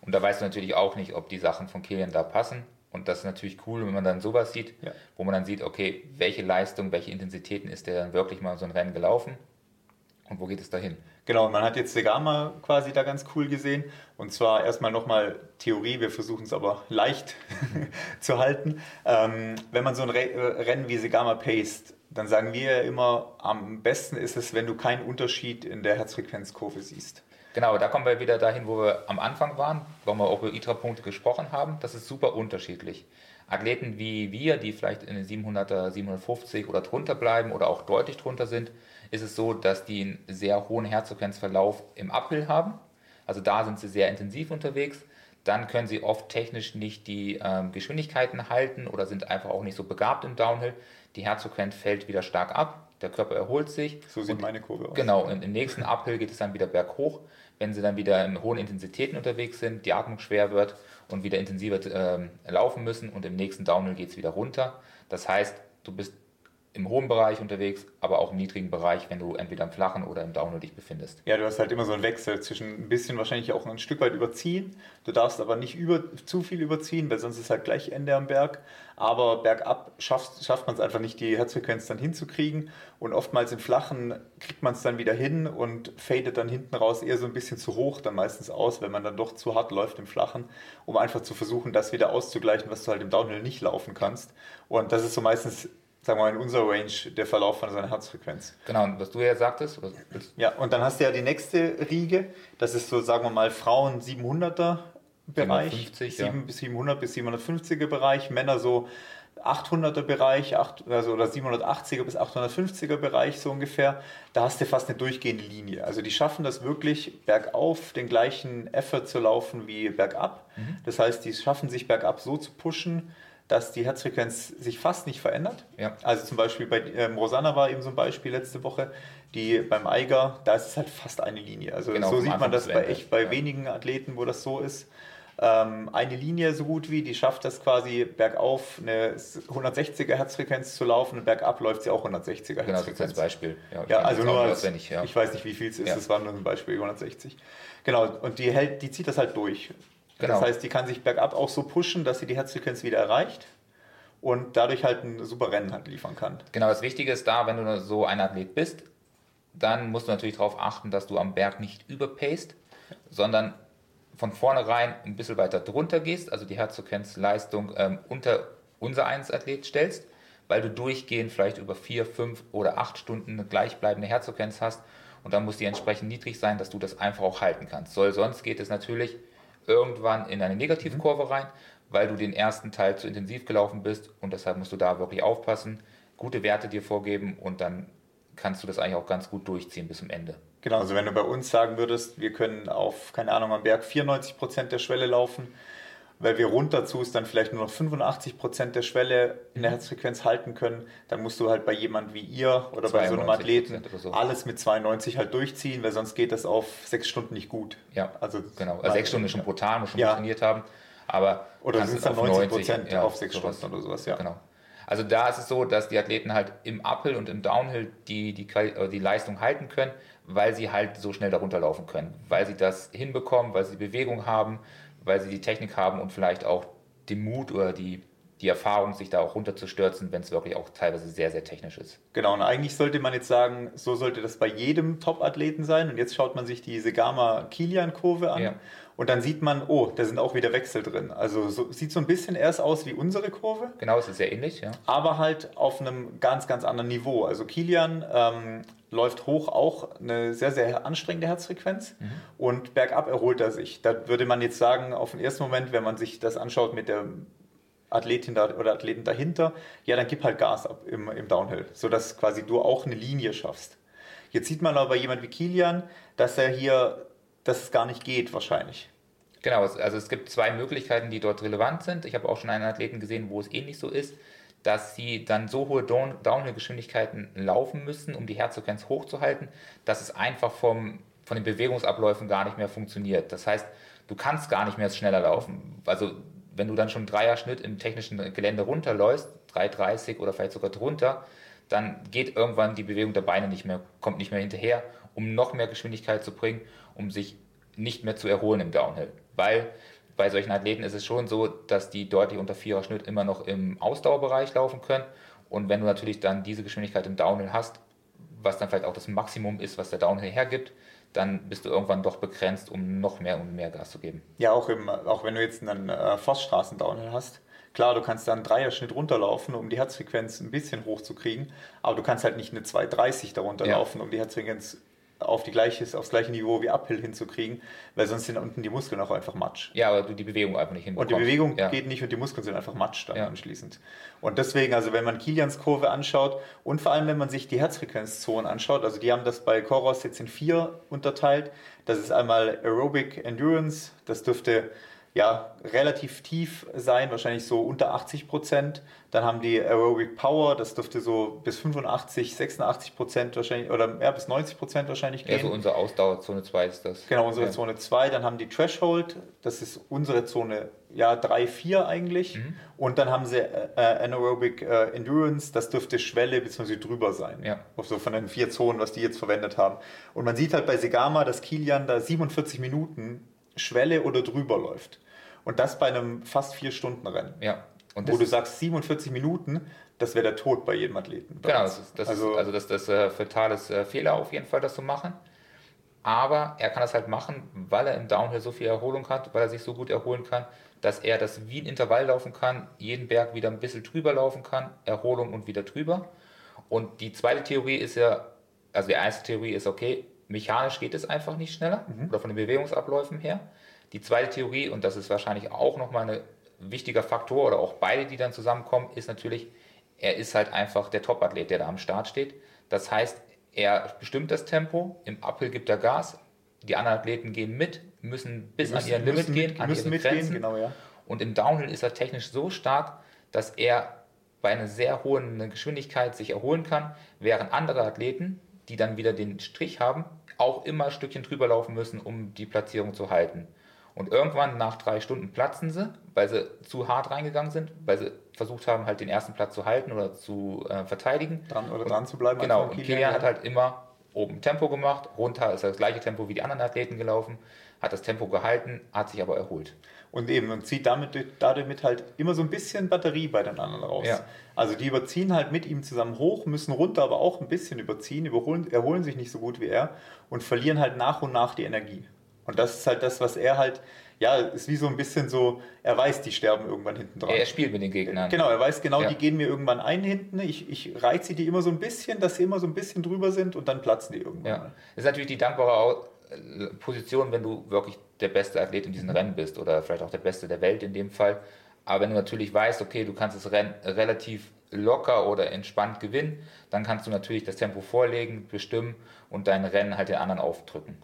Und da weißt du natürlich auch nicht, ob die Sachen von Kilian da passen. Und das ist natürlich cool, wenn man dann sowas sieht, ja. wo man dann sieht, okay, welche Leistung, welche Intensitäten ist der dann wirklich mal so ein Rennen gelaufen und wo geht es dahin? Genau, man hat jetzt Segama quasi da ganz cool gesehen. Und zwar erstmal nochmal Theorie, wir versuchen es aber leicht zu halten. Ähm, wenn man so ein Rennen wie Segama paced, dann sagen wir ja immer, am besten ist es, wenn du keinen Unterschied in der Herzfrequenzkurve siehst. Genau, da kommen wir wieder dahin, wo wir am Anfang waren, wo wir auch über ITRA-Punkte gesprochen haben. Das ist super unterschiedlich. Athleten wie wir, die vielleicht in den 700er, 750 oder drunter bleiben oder auch deutlich drunter sind, ist es so, dass die einen sehr hohen Herzfrequenzverlauf im Uphill haben. Also da sind sie sehr intensiv unterwegs. Dann können sie oft technisch nicht die ähm, Geschwindigkeiten halten oder sind einfach auch nicht so begabt im Downhill die Herzfrequenz fällt wieder stark ab, der Körper erholt sich. So sieht meine Kurve aus. Genau, und im nächsten Uphill geht es dann wieder berghoch. Wenn sie dann wieder in hohen Intensitäten unterwegs sind, die Atmung schwer wird und wieder intensiver äh, laufen müssen und im nächsten Downhill geht es wieder runter. Das heißt, du bist im hohen Bereich unterwegs, aber auch im niedrigen Bereich, wenn du entweder im flachen oder im Downhill dich befindest. Ja, du hast halt immer so einen Wechsel zwischen ein bisschen wahrscheinlich auch ein Stück weit überziehen. Du darfst aber nicht über, zu viel überziehen, weil sonst ist halt gleich Ende am Berg. Aber bergab schafft, schafft man es einfach nicht, die Herzfrequenz dann hinzukriegen. Und oftmals im Flachen kriegt man es dann wieder hin und fadet dann hinten raus eher so ein bisschen zu hoch dann meistens aus, wenn man dann doch zu hart läuft im Flachen, um einfach zu versuchen, das wieder auszugleichen, was du halt im Downhill nicht laufen kannst. Und das ist so meistens sagen wir mal, in unserer Range der Verlauf von seiner Herzfrequenz. Genau, und was du ja sagtest. Ja, und dann hast du ja die nächste Riege, das ist so, sagen wir mal, Frauen 700er Bereich, 750, 7 ja. bis 700 bis 750er Bereich, Männer so 800er Bereich, 8, also oder 780er bis 850er Bereich so ungefähr, da hast du fast eine durchgehende Linie. Also die schaffen das wirklich bergauf den gleichen Effort zu laufen wie bergab. Mhm. Das heißt, die schaffen sich bergab so zu pushen, dass die Herzfrequenz sich fast nicht verändert. Ja. Also zum Beispiel bei ähm, Rosanna war eben so ein Beispiel letzte Woche, die beim Eiger, da ist es halt fast eine Linie. Also genau, so sieht man das bei echt bei ja. wenigen Athleten, wo das so ist. Ähm, eine Linie so gut wie, die schafft das quasi bergauf eine 160er Herzfrequenz zu laufen und bergab läuft sie auch 160er genau, Herzfrequenz. Genau, als Beispiel. Ja, ja also nur als, ich, ja. ich weiß nicht, wie viel es ist, es war nur ein Beispiel, 160. Genau, und die hält, die zieht das halt durch. Genau. Das heißt, die kann sich bergab auch so pushen, dass sie die Herzfrequenz wieder erreicht und dadurch halt ein super Rennen halt liefern kann. Genau, das Wichtige ist da, wenn du so ein Athlet bist, dann musst du natürlich darauf achten, dass du am Berg nicht überpaced, sondern von vornherein ein bisschen weiter drunter gehst, also die Herzfrequenzleistung ähm, unter unser 1 Athlet stellst, weil du durchgehend vielleicht über vier, fünf oder acht Stunden eine gleichbleibende Herzfrequenz hast und dann muss die entsprechend niedrig sein, dass du das einfach auch halten kannst. Soll sonst geht es natürlich irgendwann in eine Negativkurve mhm. rein, weil du den ersten Teil zu intensiv gelaufen bist und deshalb musst du da wirklich aufpassen, gute Werte dir vorgeben und dann kannst du das eigentlich auch ganz gut durchziehen bis zum Ende. Genau, also wenn du bei uns sagen würdest, wir können auf, keine Ahnung, am Berg 94 Prozent der Schwelle laufen, weil wir runter zu ist dann vielleicht nur noch 85 Prozent der Schwelle in der mhm. Herzfrequenz halten können, dann musst du halt bei jemand wie ihr oder bei so einem Athleten so. alles mit 92 halt durchziehen, weil sonst geht das auf sechs Stunden nicht gut. Ja, also genau. Also sechs Stunden ist schon brutal, muss schon ja. trainiert haben. Aber oder sind es dann 90 Prozent ja, auf sechs sowas. Stunden oder sowas, ja. Genau. Also da ist es so, dass die Athleten halt im Uphill und im Downhill die, die, die Leistung halten können, weil sie halt so schnell darunter laufen können, weil sie das hinbekommen, weil sie Bewegung haben, weil sie die Technik haben und vielleicht auch den Mut oder die, die Erfahrung, sich da auch runterzustürzen, wenn es wirklich auch teilweise sehr, sehr technisch ist. Genau, und eigentlich sollte man jetzt sagen, so sollte das bei jedem Top-Athleten sein. Und jetzt schaut man sich die Segama-Kilian-Kurve an. Ja. Und dann sieht man, oh, da sind auch wieder Wechsel drin. Also so, sieht so ein bisschen erst aus wie unsere Kurve. Genau, es ist sehr ähnlich, ja. Aber halt auf einem ganz, ganz anderen Niveau. Also Kilian ähm, läuft hoch auch eine sehr, sehr anstrengende Herzfrequenz mhm. und bergab erholt er sich. Da würde man jetzt sagen, auf den ersten Moment, wenn man sich das anschaut mit der Athletin da, oder Athleten dahinter, ja, dann gib halt Gas ab im, im Downhill, sodass quasi du auch eine Linie schaffst. Jetzt sieht man aber jemand wie Kilian, dass er hier, dass es gar nicht geht wahrscheinlich. Genau, also es gibt zwei Möglichkeiten, die dort relevant sind. Ich habe auch schon einen Athleten gesehen, wo es ähnlich so ist dass sie dann so hohe Downhill-Geschwindigkeiten laufen müssen, um die Herzfrequenz hochzuhalten, dass es einfach vom, von den Bewegungsabläufen gar nicht mehr funktioniert. Das heißt, du kannst gar nicht mehr schneller laufen. Also wenn du dann schon Dreier-Schnitt im technischen Gelände runterläufst, 3,30 oder vielleicht sogar drunter, dann geht irgendwann die Bewegung der Beine nicht mehr, kommt nicht mehr hinterher, um noch mehr Geschwindigkeit zu bringen, um sich nicht mehr zu erholen im Downhill. Weil bei solchen Athleten ist es schon so, dass die deutlich unter vierer Schnitt immer noch im Ausdauerbereich laufen können. Und wenn du natürlich dann diese Geschwindigkeit im Downhill hast, was dann vielleicht auch das Maximum ist, was der Downhill hergibt, dann bist du irgendwann doch begrenzt, um noch mehr und mehr Gas zu geben. Ja, auch, im, auch wenn du jetzt einen äh, Forststraßen-Downhill hast. Klar, du kannst dann einen Dreierschnitt runterlaufen, um die Herzfrequenz ein bisschen hochzukriegen, aber du kannst halt nicht eine 230 darunter ja. laufen, um die Herzfrequenz auf die gleiches, aufs gleiche Niveau wie Uphill hinzukriegen, weil sonst sind unten die Muskeln auch einfach matsch. Ja, aber du die Bewegung einfach nicht hinbekommst. Und die Bewegung ja. geht nicht und die Muskeln sind einfach matsch dann ja. anschließend. Und deswegen, also wenn man Kilians Kurve anschaut und vor allem, wenn man sich die Herzfrequenzzonen anschaut, also die haben das bei Koros jetzt in vier unterteilt. Das ist einmal Aerobic Endurance, das dürfte ja, relativ tief sein, wahrscheinlich so unter 80 Prozent. Dann haben die Aerobic Power, das dürfte so bis 85, 86 Prozent wahrscheinlich, oder mehr bis 90 Prozent wahrscheinlich gehen. Also unsere Ausdauerzone 2 ist das. Genau, unsere ja. Zone 2. Dann haben die Threshold, das ist unsere Zone ja, 3, 4 eigentlich. Mhm. Und dann haben sie äh, Anaerobic äh, Endurance, das dürfte Schwelle bzw. drüber sein. Ja. So von den vier Zonen, was die jetzt verwendet haben. Und man sieht halt bei Segama, dass Kilian da 47 Minuten Schwelle oder drüber läuft. Und das bei einem fast vier Stunden Rennen. Ja. Und wo du sagst 47 Minuten, das wäre der Tod bei jedem Athleten. Genau, das ist, das also, ist, also das, das äh, fatales äh, Fehler auf jeden Fall, das zu machen. Aber er kann das halt machen, weil er im Downhill so viel Erholung hat, weil er sich so gut erholen kann, dass er das wie ein Intervall laufen kann, jeden Berg wieder ein bisschen drüber laufen kann, Erholung und wieder drüber. Und die zweite Theorie ist ja, also die erste Theorie ist, okay, mechanisch geht es einfach nicht schneller mhm. oder von den Bewegungsabläufen her. Die zweite Theorie, und das ist wahrscheinlich auch nochmal ein wichtiger Faktor oder auch beide, die dann zusammenkommen, ist natürlich, er ist halt einfach der Top-Athlet, der da am Start steht. Das heißt, er bestimmt das Tempo, im Uphill gibt er Gas, die anderen Athleten gehen mit, müssen bis müssen, an ihr Limit gehen, mit, an ihre Grenzen. Genau, ja. Und im Downhill ist er technisch so stark, dass er bei einer sehr hohen Geschwindigkeit sich erholen kann, während andere Athleten, die dann wieder den Strich haben, auch immer ein Stückchen drüber laufen müssen, um die Platzierung zu halten. Und irgendwann nach drei Stunden platzen sie, weil sie zu hart reingegangen sind, weil sie versucht haben, halt den ersten Platz zu halten oder zu äh, verteidigen. Dran oder und, dran zu bleiben. Genau, und Kilian hat halt immer oben Tempo gemacht, runter ist das gleiche Tempo wie die anderen Athleten gelaufen, hat das Tempo gehalten, hat sich aber erholt. Und eben, und zieht damit, damit halt immer so ein bisschen Batterie bei den anderen raus. Ja. Also die überziehen halt mit ihm zusammen hoch, müssen runter aber auch ein bisschen überziehen, überholen, erholen sich nicht so gut wie er und verlieren halt nach und nach die Energie. Und das ist halt das, was er halt, ja, ist wie so ein bisschen so, er weiß, die sterben irgendwann hinten dran. Er spielt mit den Gegnern. Genau, er weiß genau, ja. die gehen mir irgendwann ein hinten. Ich, ich reize die immer so ein bisschen, dass sie immer so ein bisschen drüber sind und dann platzen die irgendwann. Ja. Das ist natürlich die dankbare Position, wenn du wirklich der beste Athlet in diesem Rennen bist oder vielleicht auch der beste der Welt in dem Fall. Aber wenn du natürlich weißt, okay, du kannst das Rennen relativ locker oder entspannt gewinnen, dann kannst du natürlich das Tempo vorlegen, bestimmen und dein Rennen halt den anderen aufdrücken.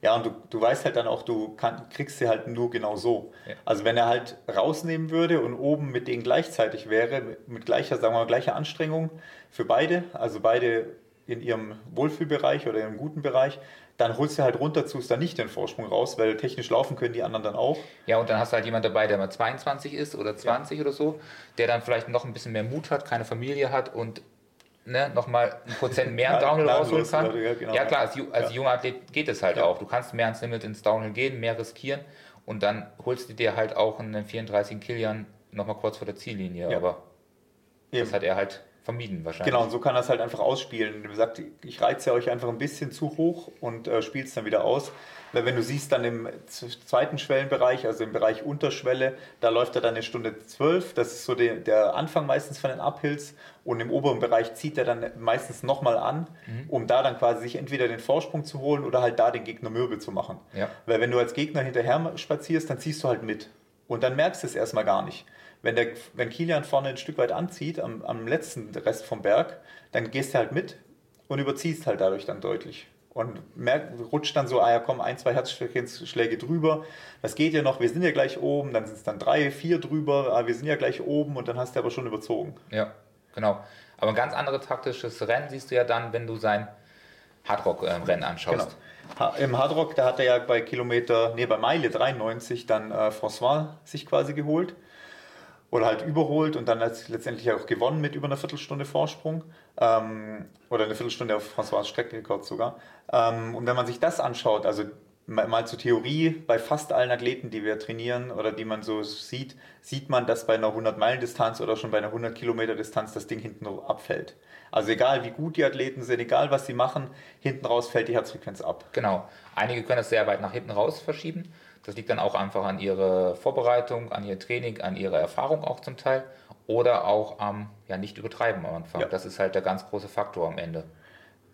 Ja, und du, du weißt halt dann auch, du kann, kriegst sie halt nur genau so. Ja. Also wenn er halt rausnehmen würde und oben mit denen gleichzeitig wäre, mit, mit gleicher, sagen wir mal, gleicher Anstrengung für beide, also beide in ihrem Wohlfühlbereich oder ihrem guten Bereich, dann holst du halt runter, tust dann nicht den Vorsprung raus, weil technisch laufen können die anderen dann auch. Ja, und dann hast du halt jemand dabei, der mal 22 ist oder 20 ja. oder so, der dann vielleicht noch ein bisschen mehr Mut hat, keine Familie hat und ne, nochmal ein Prozent mehr ja, Downhill rausholen kann. Ja, genau. ja, klar, als, als junger Athlet geht es halt auch. Du kannst mehr ans Limit ins Downhill gehen, mehr riskieren und dann holst du dir halt auch einen 34 Kilian nochmal kurz vor der Ziellinie. Aber Eben. das hat er halt vermieden wahrscheinlich. Genau, und so kann er es halt einfach ausspielen. Er sagt, ich reize euch einfach ein bisschen zu hoch und äh, spielt es dann wieder aus. Weil wenn du siehst, dann im zweiten Schwellenbereich, also im Bereich Unterschwelle, da läuft er dann eine Stunde zwölf. Das ist so die, der Anfang meistens von den Uphills. Und im oberen Bereich zieht er dann meistens nochmal an, mhm. um da dann quasi sich entweder den Vorsprung zu holen oder halt da den Gegner mürbe zu machen. Ja. Weil wenn du als Gegner hinterher spazierst, dann ziehst du halt mit. Und dann merkst du es erstmal gar nicht wenn, der, wenn Kilian vorne ein Stück weit anzieht, am, am letzten Rest vom Berg, dann gehst du halt mit und überziehst halt dadurch dann deutlich. Und merkt, rutscht dann so, ah ja komm, ein, zwei Herzschläge drüber, das geht ja noch, wir sind ja gleich oben, dann sind es dann drei, vier drüber, ah, wir sind ja gleich oben und dann hast du aber schon überzogen. Ja, genau. Aber ein ganz anderes taktisches Rennen siehst du ja dann, wenn du sein Hardrock-Rennen anschaust. Genau. Im Hardrock, da hat er ja bei Kilometer, nee, bei Meile 93 dann äh, François sich quasi geholt oder halt überholt und dann letztendlich auch gewonnen mit über einer Viertelstunde Vorsprung ähm, oder eine Viertelstunde auf François Streckenrekord sogar. Ähm, und wenn man sich das anschaut, also mal zur Theorie, bei fast allen Athleten, die wir trainieren oder die man so sieht, sieht man, dass bei einer 100-Meilen-Distanz oder schon bei einer 100-Kilometer-Distanz das Ding hinten abfällt. Also egal wie gut die Athleten sind, egal was sie machen, hinten raus fällt die Herzfrequenz ab. Genau. Einige können das sehr weit nach hinten raus verschieben. Das liegt dann auch einfach an ihrer Vorbereitung, an ihr Training, an ihrer Erfahrung auch zum Teil oder auch am ja, nicht übertreiben am Anfang. Ja. Das ist halt der ganz große Faktor am Ende.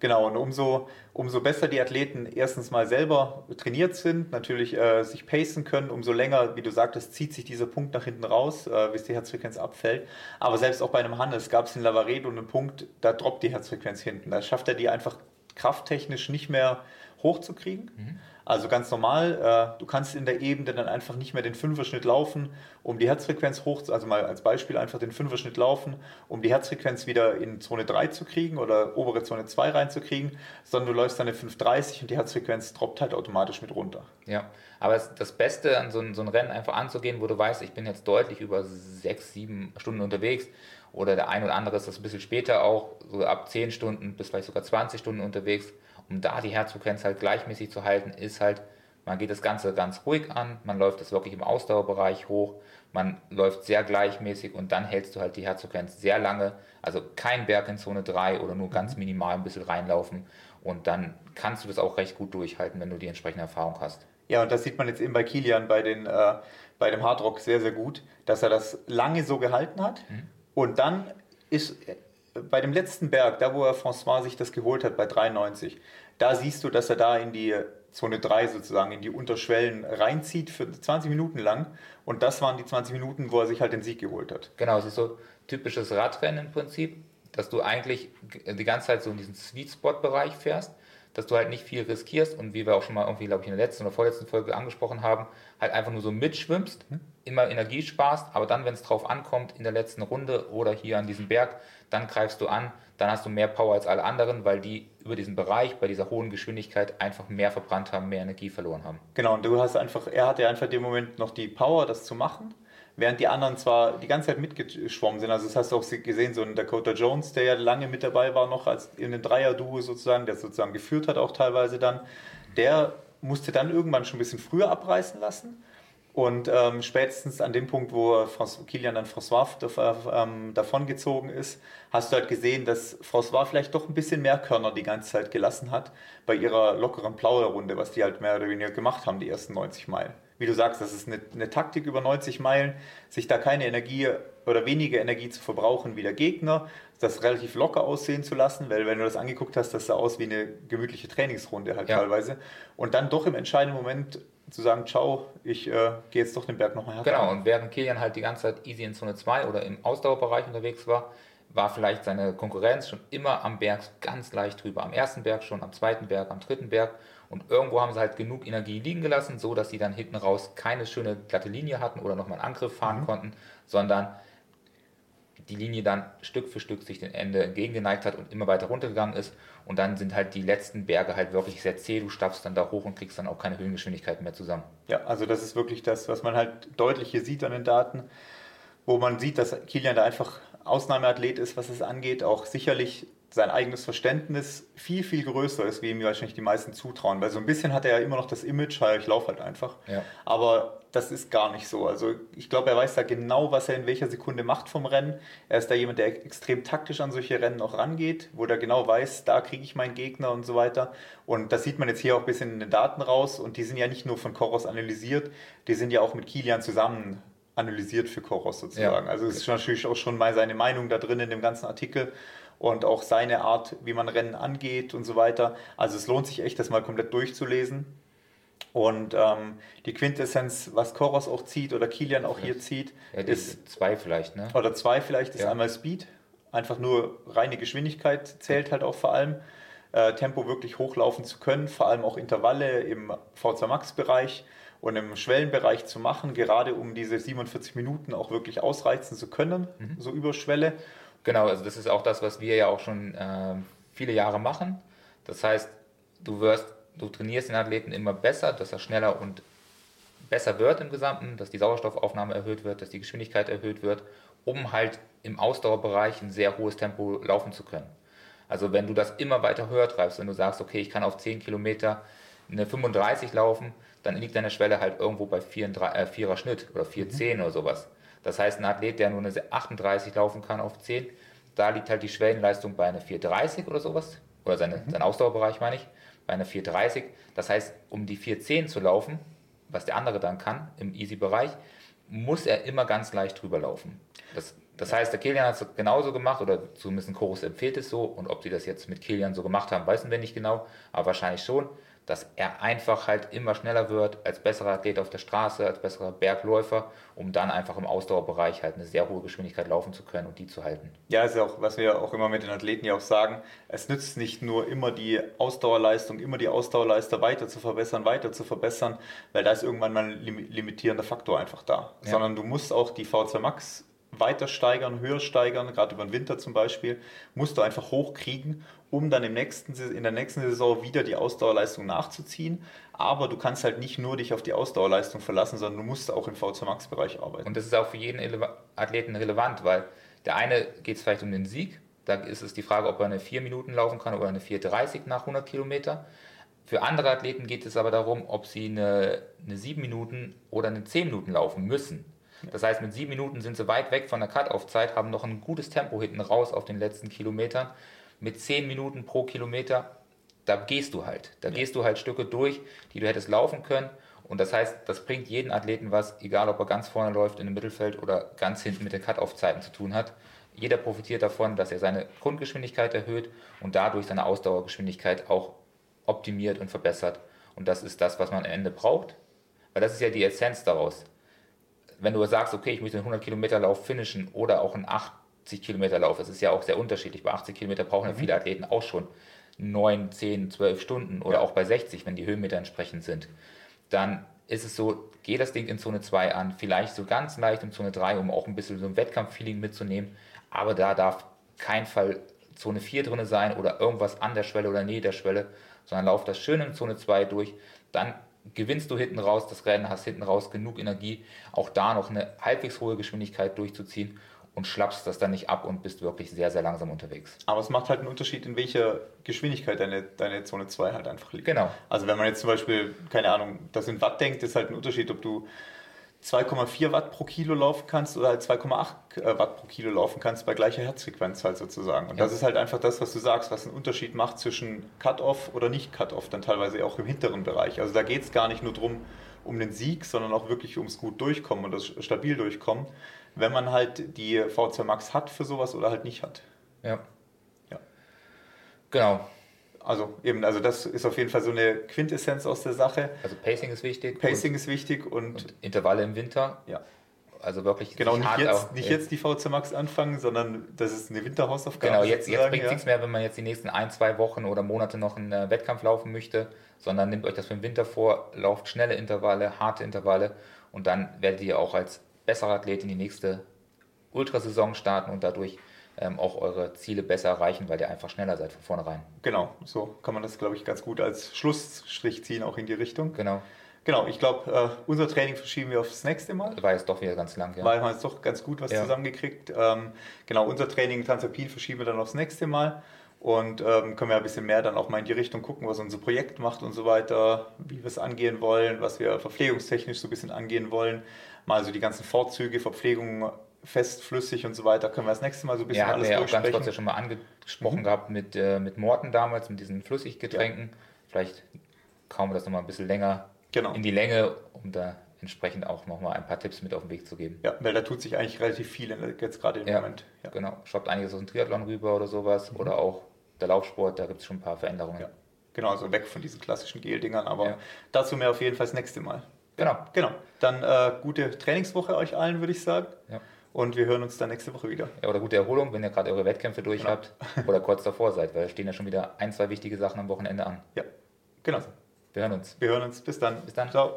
Genau, und umso, umso besser die Athleten erstens mal selber trainiert sind, natürlich äh, sich pacen können, umso länger, wie du sagtest, zieht sich dieser Punkt nach hinten raus, äh, bis die Herzfrequenz abfällt. Aber selbst auch bei einem Hannes gab es in Lavaredo einen Punkt, da droppt die Herzfrequenz hinten. Da schafft er die einfach krafttechnisch nicht mehr hochzukriegen. Mhm. Also ganz normal, äh, du kannst in der Ebene dann einfach nicht mehr den Fünferschnitt laufen, um die Herzfrequenz hoch, also mal als Beispiel einfach den Fünferschnitt laufen, um die Herzfrequenz wieder in Zone 3 zu kriegen oder obere Zone 2 reinzukriegen, sondern du läufst dann eine 530 und die Herzfrequenz droppt halt automatisch mit runter. Ja, aber das Beste an so ein, so ein Rennen einfach anzugehen, wo du weißt, ich bin jetzt deutlich über sechs, sieben Stunden unterwegs oder der ein oder andere ist das ein bisschen später auch, so ab 10 Stunden bis vielleicht sogar 20 Stunden unterwegs um da die Herzfrequenz halt gleichmäßig zu halten, ist halt, man geht das Ganze ganz ruhig an, man läuft es wirklich im Ausdauerbereich hoch, man läuft sehr gleichmäßig und dann hältst du halt die Herzfrequenz sehr lange. Also kein Berg in Zone 3 oder nur ganz mhm. minimal ein bisschen reinlaufen und dann kannst du das auch recht gut durchhalten, wenn du die entsprechende Erfahrung hast. Ja, und das sieht man jetzt eben bei Kilian bei, den, äh, bei dem Hardrock sehr, sehr gut, dass er das lange so gehalten hat. Mhm. Und dann ist bei dem letzten Berg, da wo er François sich das geholt hat, bei 93, da siehst du, dass er da in die Zone 3 sozusagen, in die Unterschwellen reinzieht für 20 Minuten lang. Und das waren die 20 Minuten, wo er sich halt den Sieg geholt hat. Genau, es ist so typisches Radrennen im Prinzip, dass du eigentlich die ganze Zeit so in diesen Sweet Spot Bereich fährst, dass du halt nicht viel riskierst und wie wir auch schon mal irgendwie, glaube ich, in der letzten oder vorletzten Folge angesprochen haben, halt einfach nur so mitschwimmst, hm. immer Energie sparst, aber dann, wenn es drauf ankommt, in der letzten Runde oder hier an diesem Berg, dann greifst du an, dann hast du mehr Power als alle anderen, weil die über diesen Bereich bei dieser hohen Geschwindigkeit einfach mehr verbrannt haben, mehr Energie verloren haben. Genau, und du hast einfach, er hatte einfach in dem Moment noch die Power, das zu machen, während die anderen zwar die ganze Zeit mitgeschwommen sind. Also das hast du auch gesehen, so ein Dakota Jones, der ja lange mit dabei war, noch als in dem Dreier-Duo sozusagen, der sozusagen geführt hat auch teilweise dann, der musste dann irgendwann schon ein bisschen früher abreißen lassen und ähm, spätestens an dem Punkt, wo Kilian dann François ähm, davongezogen ist, hast du halt gesehen, dass François vielleicht doch ein bisschen mehr Körner die ganze Zeit gelassen hat bei ihrer lockeren Plauderrunde, was die halt mehr oder weniger gemacht haben, die ersten 90 Meilen. Wie du sagst, das ist eine, eine Taktik über 90 Meilen, sich da keine Energie oder weniger Energie zu verbrauchen wie der Gegner, das relativ locker aussehen zu lassen, weil wenn du das angeguckt hast, das sah aus wie eine gemütliche Trainingsrunde halt ja. teilweise. Und dann doch im entscheidenden Moment zu sagen, ciao, ich äh, gehe jetzt doch den Berg nochmal herunter. Genau, und während Kilian halt die ganze Zeit easy in Zone 2 oder im Ausdauerbereich unterwegs war, war vielleicht seine Konkurrenz schon immer am Berg ganz leicht drüber. Am ersten Berg schon, am zweiten Berg, am dritten Berg. Und irgendwo haben sie halt genug Energie liegen gelassen, so dass sie dann hinten raus keine schöne glatte Linie hatten oder nochmal einen Angriff fahren mhm. konnten, sondern die Linie dann Stück für Stück sich dem Ende entgegengeneigt hat und immer weiter runtergegangen ist. Und dann sind halt die letzten Berge halt wirklich sehr zäh. Du stapfst dann da hoch und kriegst dann auch keine Höhengeschwindigkeit mehr zusammen. Ja, also das ist wirklich das, was man halt deutlich hier sieht an den Daten, wo man sieht, dass Kilian da einfach Ausnahmeathlet ist, was es angeht. Auch sicherlich sein eigenes Verständnis viel, viel größer ist, wie ihm wahrscheinlich die meisten zutrauen. Weil so ein bisschen hat er ja immer noch das Image, ich laufe halt einfach. Ja. Aber das ist gar nicht so. Also ich glaube, er weiß da genau, was er in welcher Sekunde macht vom Rennen. Er ist da jemand, der extrem taktisch an solche Rennen auch rangeht, wo er genau weiß, da kriege ich meinen Gegner und so weiter. Und das sieht man jetzt hier auch ein bisschen in den Daten raus. Und die sind ja nicht nur von Koros analysiert, die sind ja auch mit Kilian zusammen analysiert für Koros sozusagen. Ja. Also es ist natürlich auch schon mal seine Meinung da drin in dem ganzen Artikel und auch seine Art, wie man Rennen angeht und so weiter. Also es lohnt sich echt, das mal komplett durchzulesen. Und ähm, die Quintessenz, was Koros auch zieht oder Kilian auch hier zieht, ja, ist zwei vielleicht, ne? Oder zwei vielleicht, ist ja. einmal Speed, einfach nur reine Geschwindigkeit zählt halt auch vor allem. Äh, Tempo wirklich hochlaufen zu können, vor allem auch Intervalle im V2 Max Bereich und im Schwellenbereich zu machen, gerade um diese 47 Minuten auch wirklich ausreizen zu können, mhm. so über Schwelle. Genau, also das ist auch das, was wir ja auch schon äh, viele Jahre machen. Das heißt, du wirst, du trainierst den Athleten immer besser, dass er schneller und besser wird im Gesamten, dass die Sauerstoffaufnahme erhöht wird, dass die Geschwindigkeit erhöht wird, um halt im Ausdauerbereich ein sehr hohes Tempo laufen zu können. Also wenn du das immer weiter höher treibst, wenn du sagst, okay, ich kann auf 10 Kilometer eine 35 laufen, dann liegt deine Schwelle halt irgendwo bei 4, äh, 4er Schnitt oder 4,10 mhm. oder sowas. Das heißt, ein Athlet, der nur eine 38 laufen kann auf 10, da liegt halt die Schwellenleistung bei einer 430 oder sowas. Oder seine, mhm. sein Ausdauerbereich meine ich, bei einer 430. Das heißt, um die 410 zu laufen, was der andere dann kann im Easy-Bereich, muss er immer ganz leicht drüber laufen. Das, das heißt, der Kilian hat es genauso gemacht, oder zumindest Chorus empfiehlt es so. Und ob sie das jetzt mit Kilian so gemacht haben, wissen wir nicht genau, aber wahrscheinlich schon dass er einfach halt immer schneller wird als besserer Athlet auf der Straße, als besserer Bergläufer, um dann einfach im Ausdauerbereich halt eine sehr hohe Geschwindigkeit laufen zu können und die zu halten. Ja, ist ja auch, was wir auch immer mit den Athleten ja auch sagen, es nützt nicht nur immer die Ausdauerleistung, immer die Ausdauerleister weiter zu verbessern, weiter zu verbessern, weil da ist irgendwann mal ein limitierender Faktor einfach da, ja. sondern du musst auch die V2 Max weiter steigern, höher steigern, gerade über den Winter zum Beispiel, musst du einfach hochkriegen, um dann im nächsten, in der nächsten Saison wieder die Ausdauerleistung nachzuziehen. Aber du kannst halt nicht nur dich auf die Ausdauerleistung verlassen, sondern du musst auch im V2 Max Bereich arbeiten. Und das ist auch für jeden Athleten relevant, weil der eine geht es vielleicht um den Sieg, da ist es die Frage, ob er eine 4 Minuten laufen kann oder eine 4,30 nach 100 Kilometer. Für andere Athleten geht es aber darum, ob sie eine, eine 7 Minuten oder eine 10 Minuten laufen müssen. Das heißt, mit sieben Minuten sind sie weit weg von der Cut-Off-Zeit, haben noch ein gutes Tempo hinten raus auf den letzten Kilometern. Mit zehn Minuten pro Kilometer, da gehst du halt. Da ja. gehst du halt Stücke durch, die du hättest laufen können. Und das heißt, das bringt jeden Athleten was, egal ob er ganz vorne läuft in dem Mittelfeld oder ganz hinten mit den Cut-Off-Zeiten zu tun hat. Jeder profitiert davon, dass er seine Grundgeschwindigkeit erhöht und dadurch seine Ausdauergeschwindigkeit auch optimiert und verbessert. Und das ist das, was man am Ende braucht. Weil das ist ja die Essenz daraus wenn du sagst, okay, ich möchte einen 100 Kilometer Lauf finishen oder auch einen 80 Kilometer Lauf, das ist ja auch sehr unterschiedlich. Bei 80 Kilometer brauchen ja mhm. viele Athleten auch schon 9, 10, 12 Stunden oder ja. auch bei 60, wenn die Höhenmeter entsprechend sind. Dann ist es so, geh das Ding in Zone 2 an, vielleicht so ganz leicht in Zone 3, um auch ein bisschen so ein Wettkampffeeling mitzunehmen. Aber da darf kein Fall Zone 4 drin sein oder irgendwas an der Schwelle oder nähe der Schwelle, sondern lauf das schön in Zone 2 durch. Dann gewinnst du hinten raus das Rennen, hast hinten raus genug Energie, auch da noch eine halbwegs hohe Geschwindigkeit durchzuziehen und schlappst das dann nicht ab und bist wirklich sehr, sehr langsam unterwegs. Aber es macht halt einen Unterschied, in welcher Geschwindigkeit deine, deine Zone 2 halt einfach liegt. Genau. Also wenn man jetzt zum Beispiel, keine Ahnung, das in Watt denkt, ist halt ein Unterschied, ob du 2,4 Watt pro Kilo laufen kannst oder halt 2,8 äh, Watt pro Kilo laufen kannst bei gleicher Herzfrequenz halt sozusagen. Und ja. das ist halt einfach das, was du sagst, was einen Unterschied macht zwischen Cut-Off oder nicht Cut-Off, dann teilweise auch im hinteren Bereich. Also da geht es gar nicht nur darum, um den Sieg, sondern auch wirklich ums gut durchkommen und das stabil durchkommen, wenn man halt die V2 Max hat für sowas oder halt nicht hat. Ja. Ja. Genau. Also eben, also das ist auf jeden Fall so eine Quintessenz aus der Sache. Also Pacing ist wichtig. Pacing ist wichtig und, und, Intervalle im Winter. Ja. Also wirklich. Genau, nicht, jetzt, nicht jetzt die VC Max anfangen, sondern das ist eine Winterhausaufgabe. Genau, jetzt, jetzt bringt es ja. nichts mehr, wenn man jetzt die nächsten ein, zwei Wochen oder Monate noch einen äh, Wettkampf laufen möchte, sondern nehmt euch das für den Winter vor, lauft schnelle Intervalle, harte Intervalle und dann werdet ihr auch als besserer Athlet in die nächste Ultrasaison starten und dadurch ähm, auch eure Ziele besser erreichen, weil ihr einfach schneller seid von vornherein. Genau, so kann man das, glaube ich, ganz gut als Schlussstrich ziehen, auch in die Richtung. Genau. Genau, ich glaube, äh, unser Training verschieben wir aufs nächste Mal. War jetzt doch wieder ganz lang, ja. Weil haben jetzt doch ganz gut was ja. zusammengekriegt. Ähm, genau, unser Training Transalpin verschieben wir dann aufs nächste Mal. Und ähm, können wir ein bisschen mehr dann auch mal in die Richtung gucken, was unser Projekt macht und so weiter, wie wir es angehen wollen, was wir verpflegungstechnisch so ein bisschen angehen wollen. Mal so die ganzen Vorzüge, Verpflegung fest, flüssig und so weiter, können wir das nächste Mal so ein bisschen ja, alles ja auch ganz kurz ja schon mal angesprochen mhm. gehabt mit, äh, mit Morten damals, mit diesen Flüssiggetränken. Ja. Vielleicht kaum wir das nochmal ein bisschen länger genau. in die Länge, um da entsprechend auch nochmal ein paar Tipps mit auf den Weg zu geben. Ja, weil da tut sich eigentlich relativ viel jetzt gerade im ja, Moment. Ja. Genau, schaut einiges aus dem Triathlon rüber oder sowas mhm. oder auch der Laufsport, da gibt es schon ein paar Veränderungen. Ja. Genau, also weg von diesen klassischen Gel-Dingern, aber ja. dazu mehr auf jeden Fall das nächste Mal. Genau. Genau. Dann äh, gute Trainingswoche euch allen, würde ich sagen. Ja. Und wir hören uns dann nächste Woche wieder. Ja, oder gute Erholung, wenn ihr gerade eure Wettkämpfe durch genau. habt oder kurz davor seid, weil es stehen ja schon wieder ein, zwei wichtige Sachen am Wochenende an. Ja, genau. Also, wir hören uns. Wir hören uns. Bis dann. Bis dann. Ciao.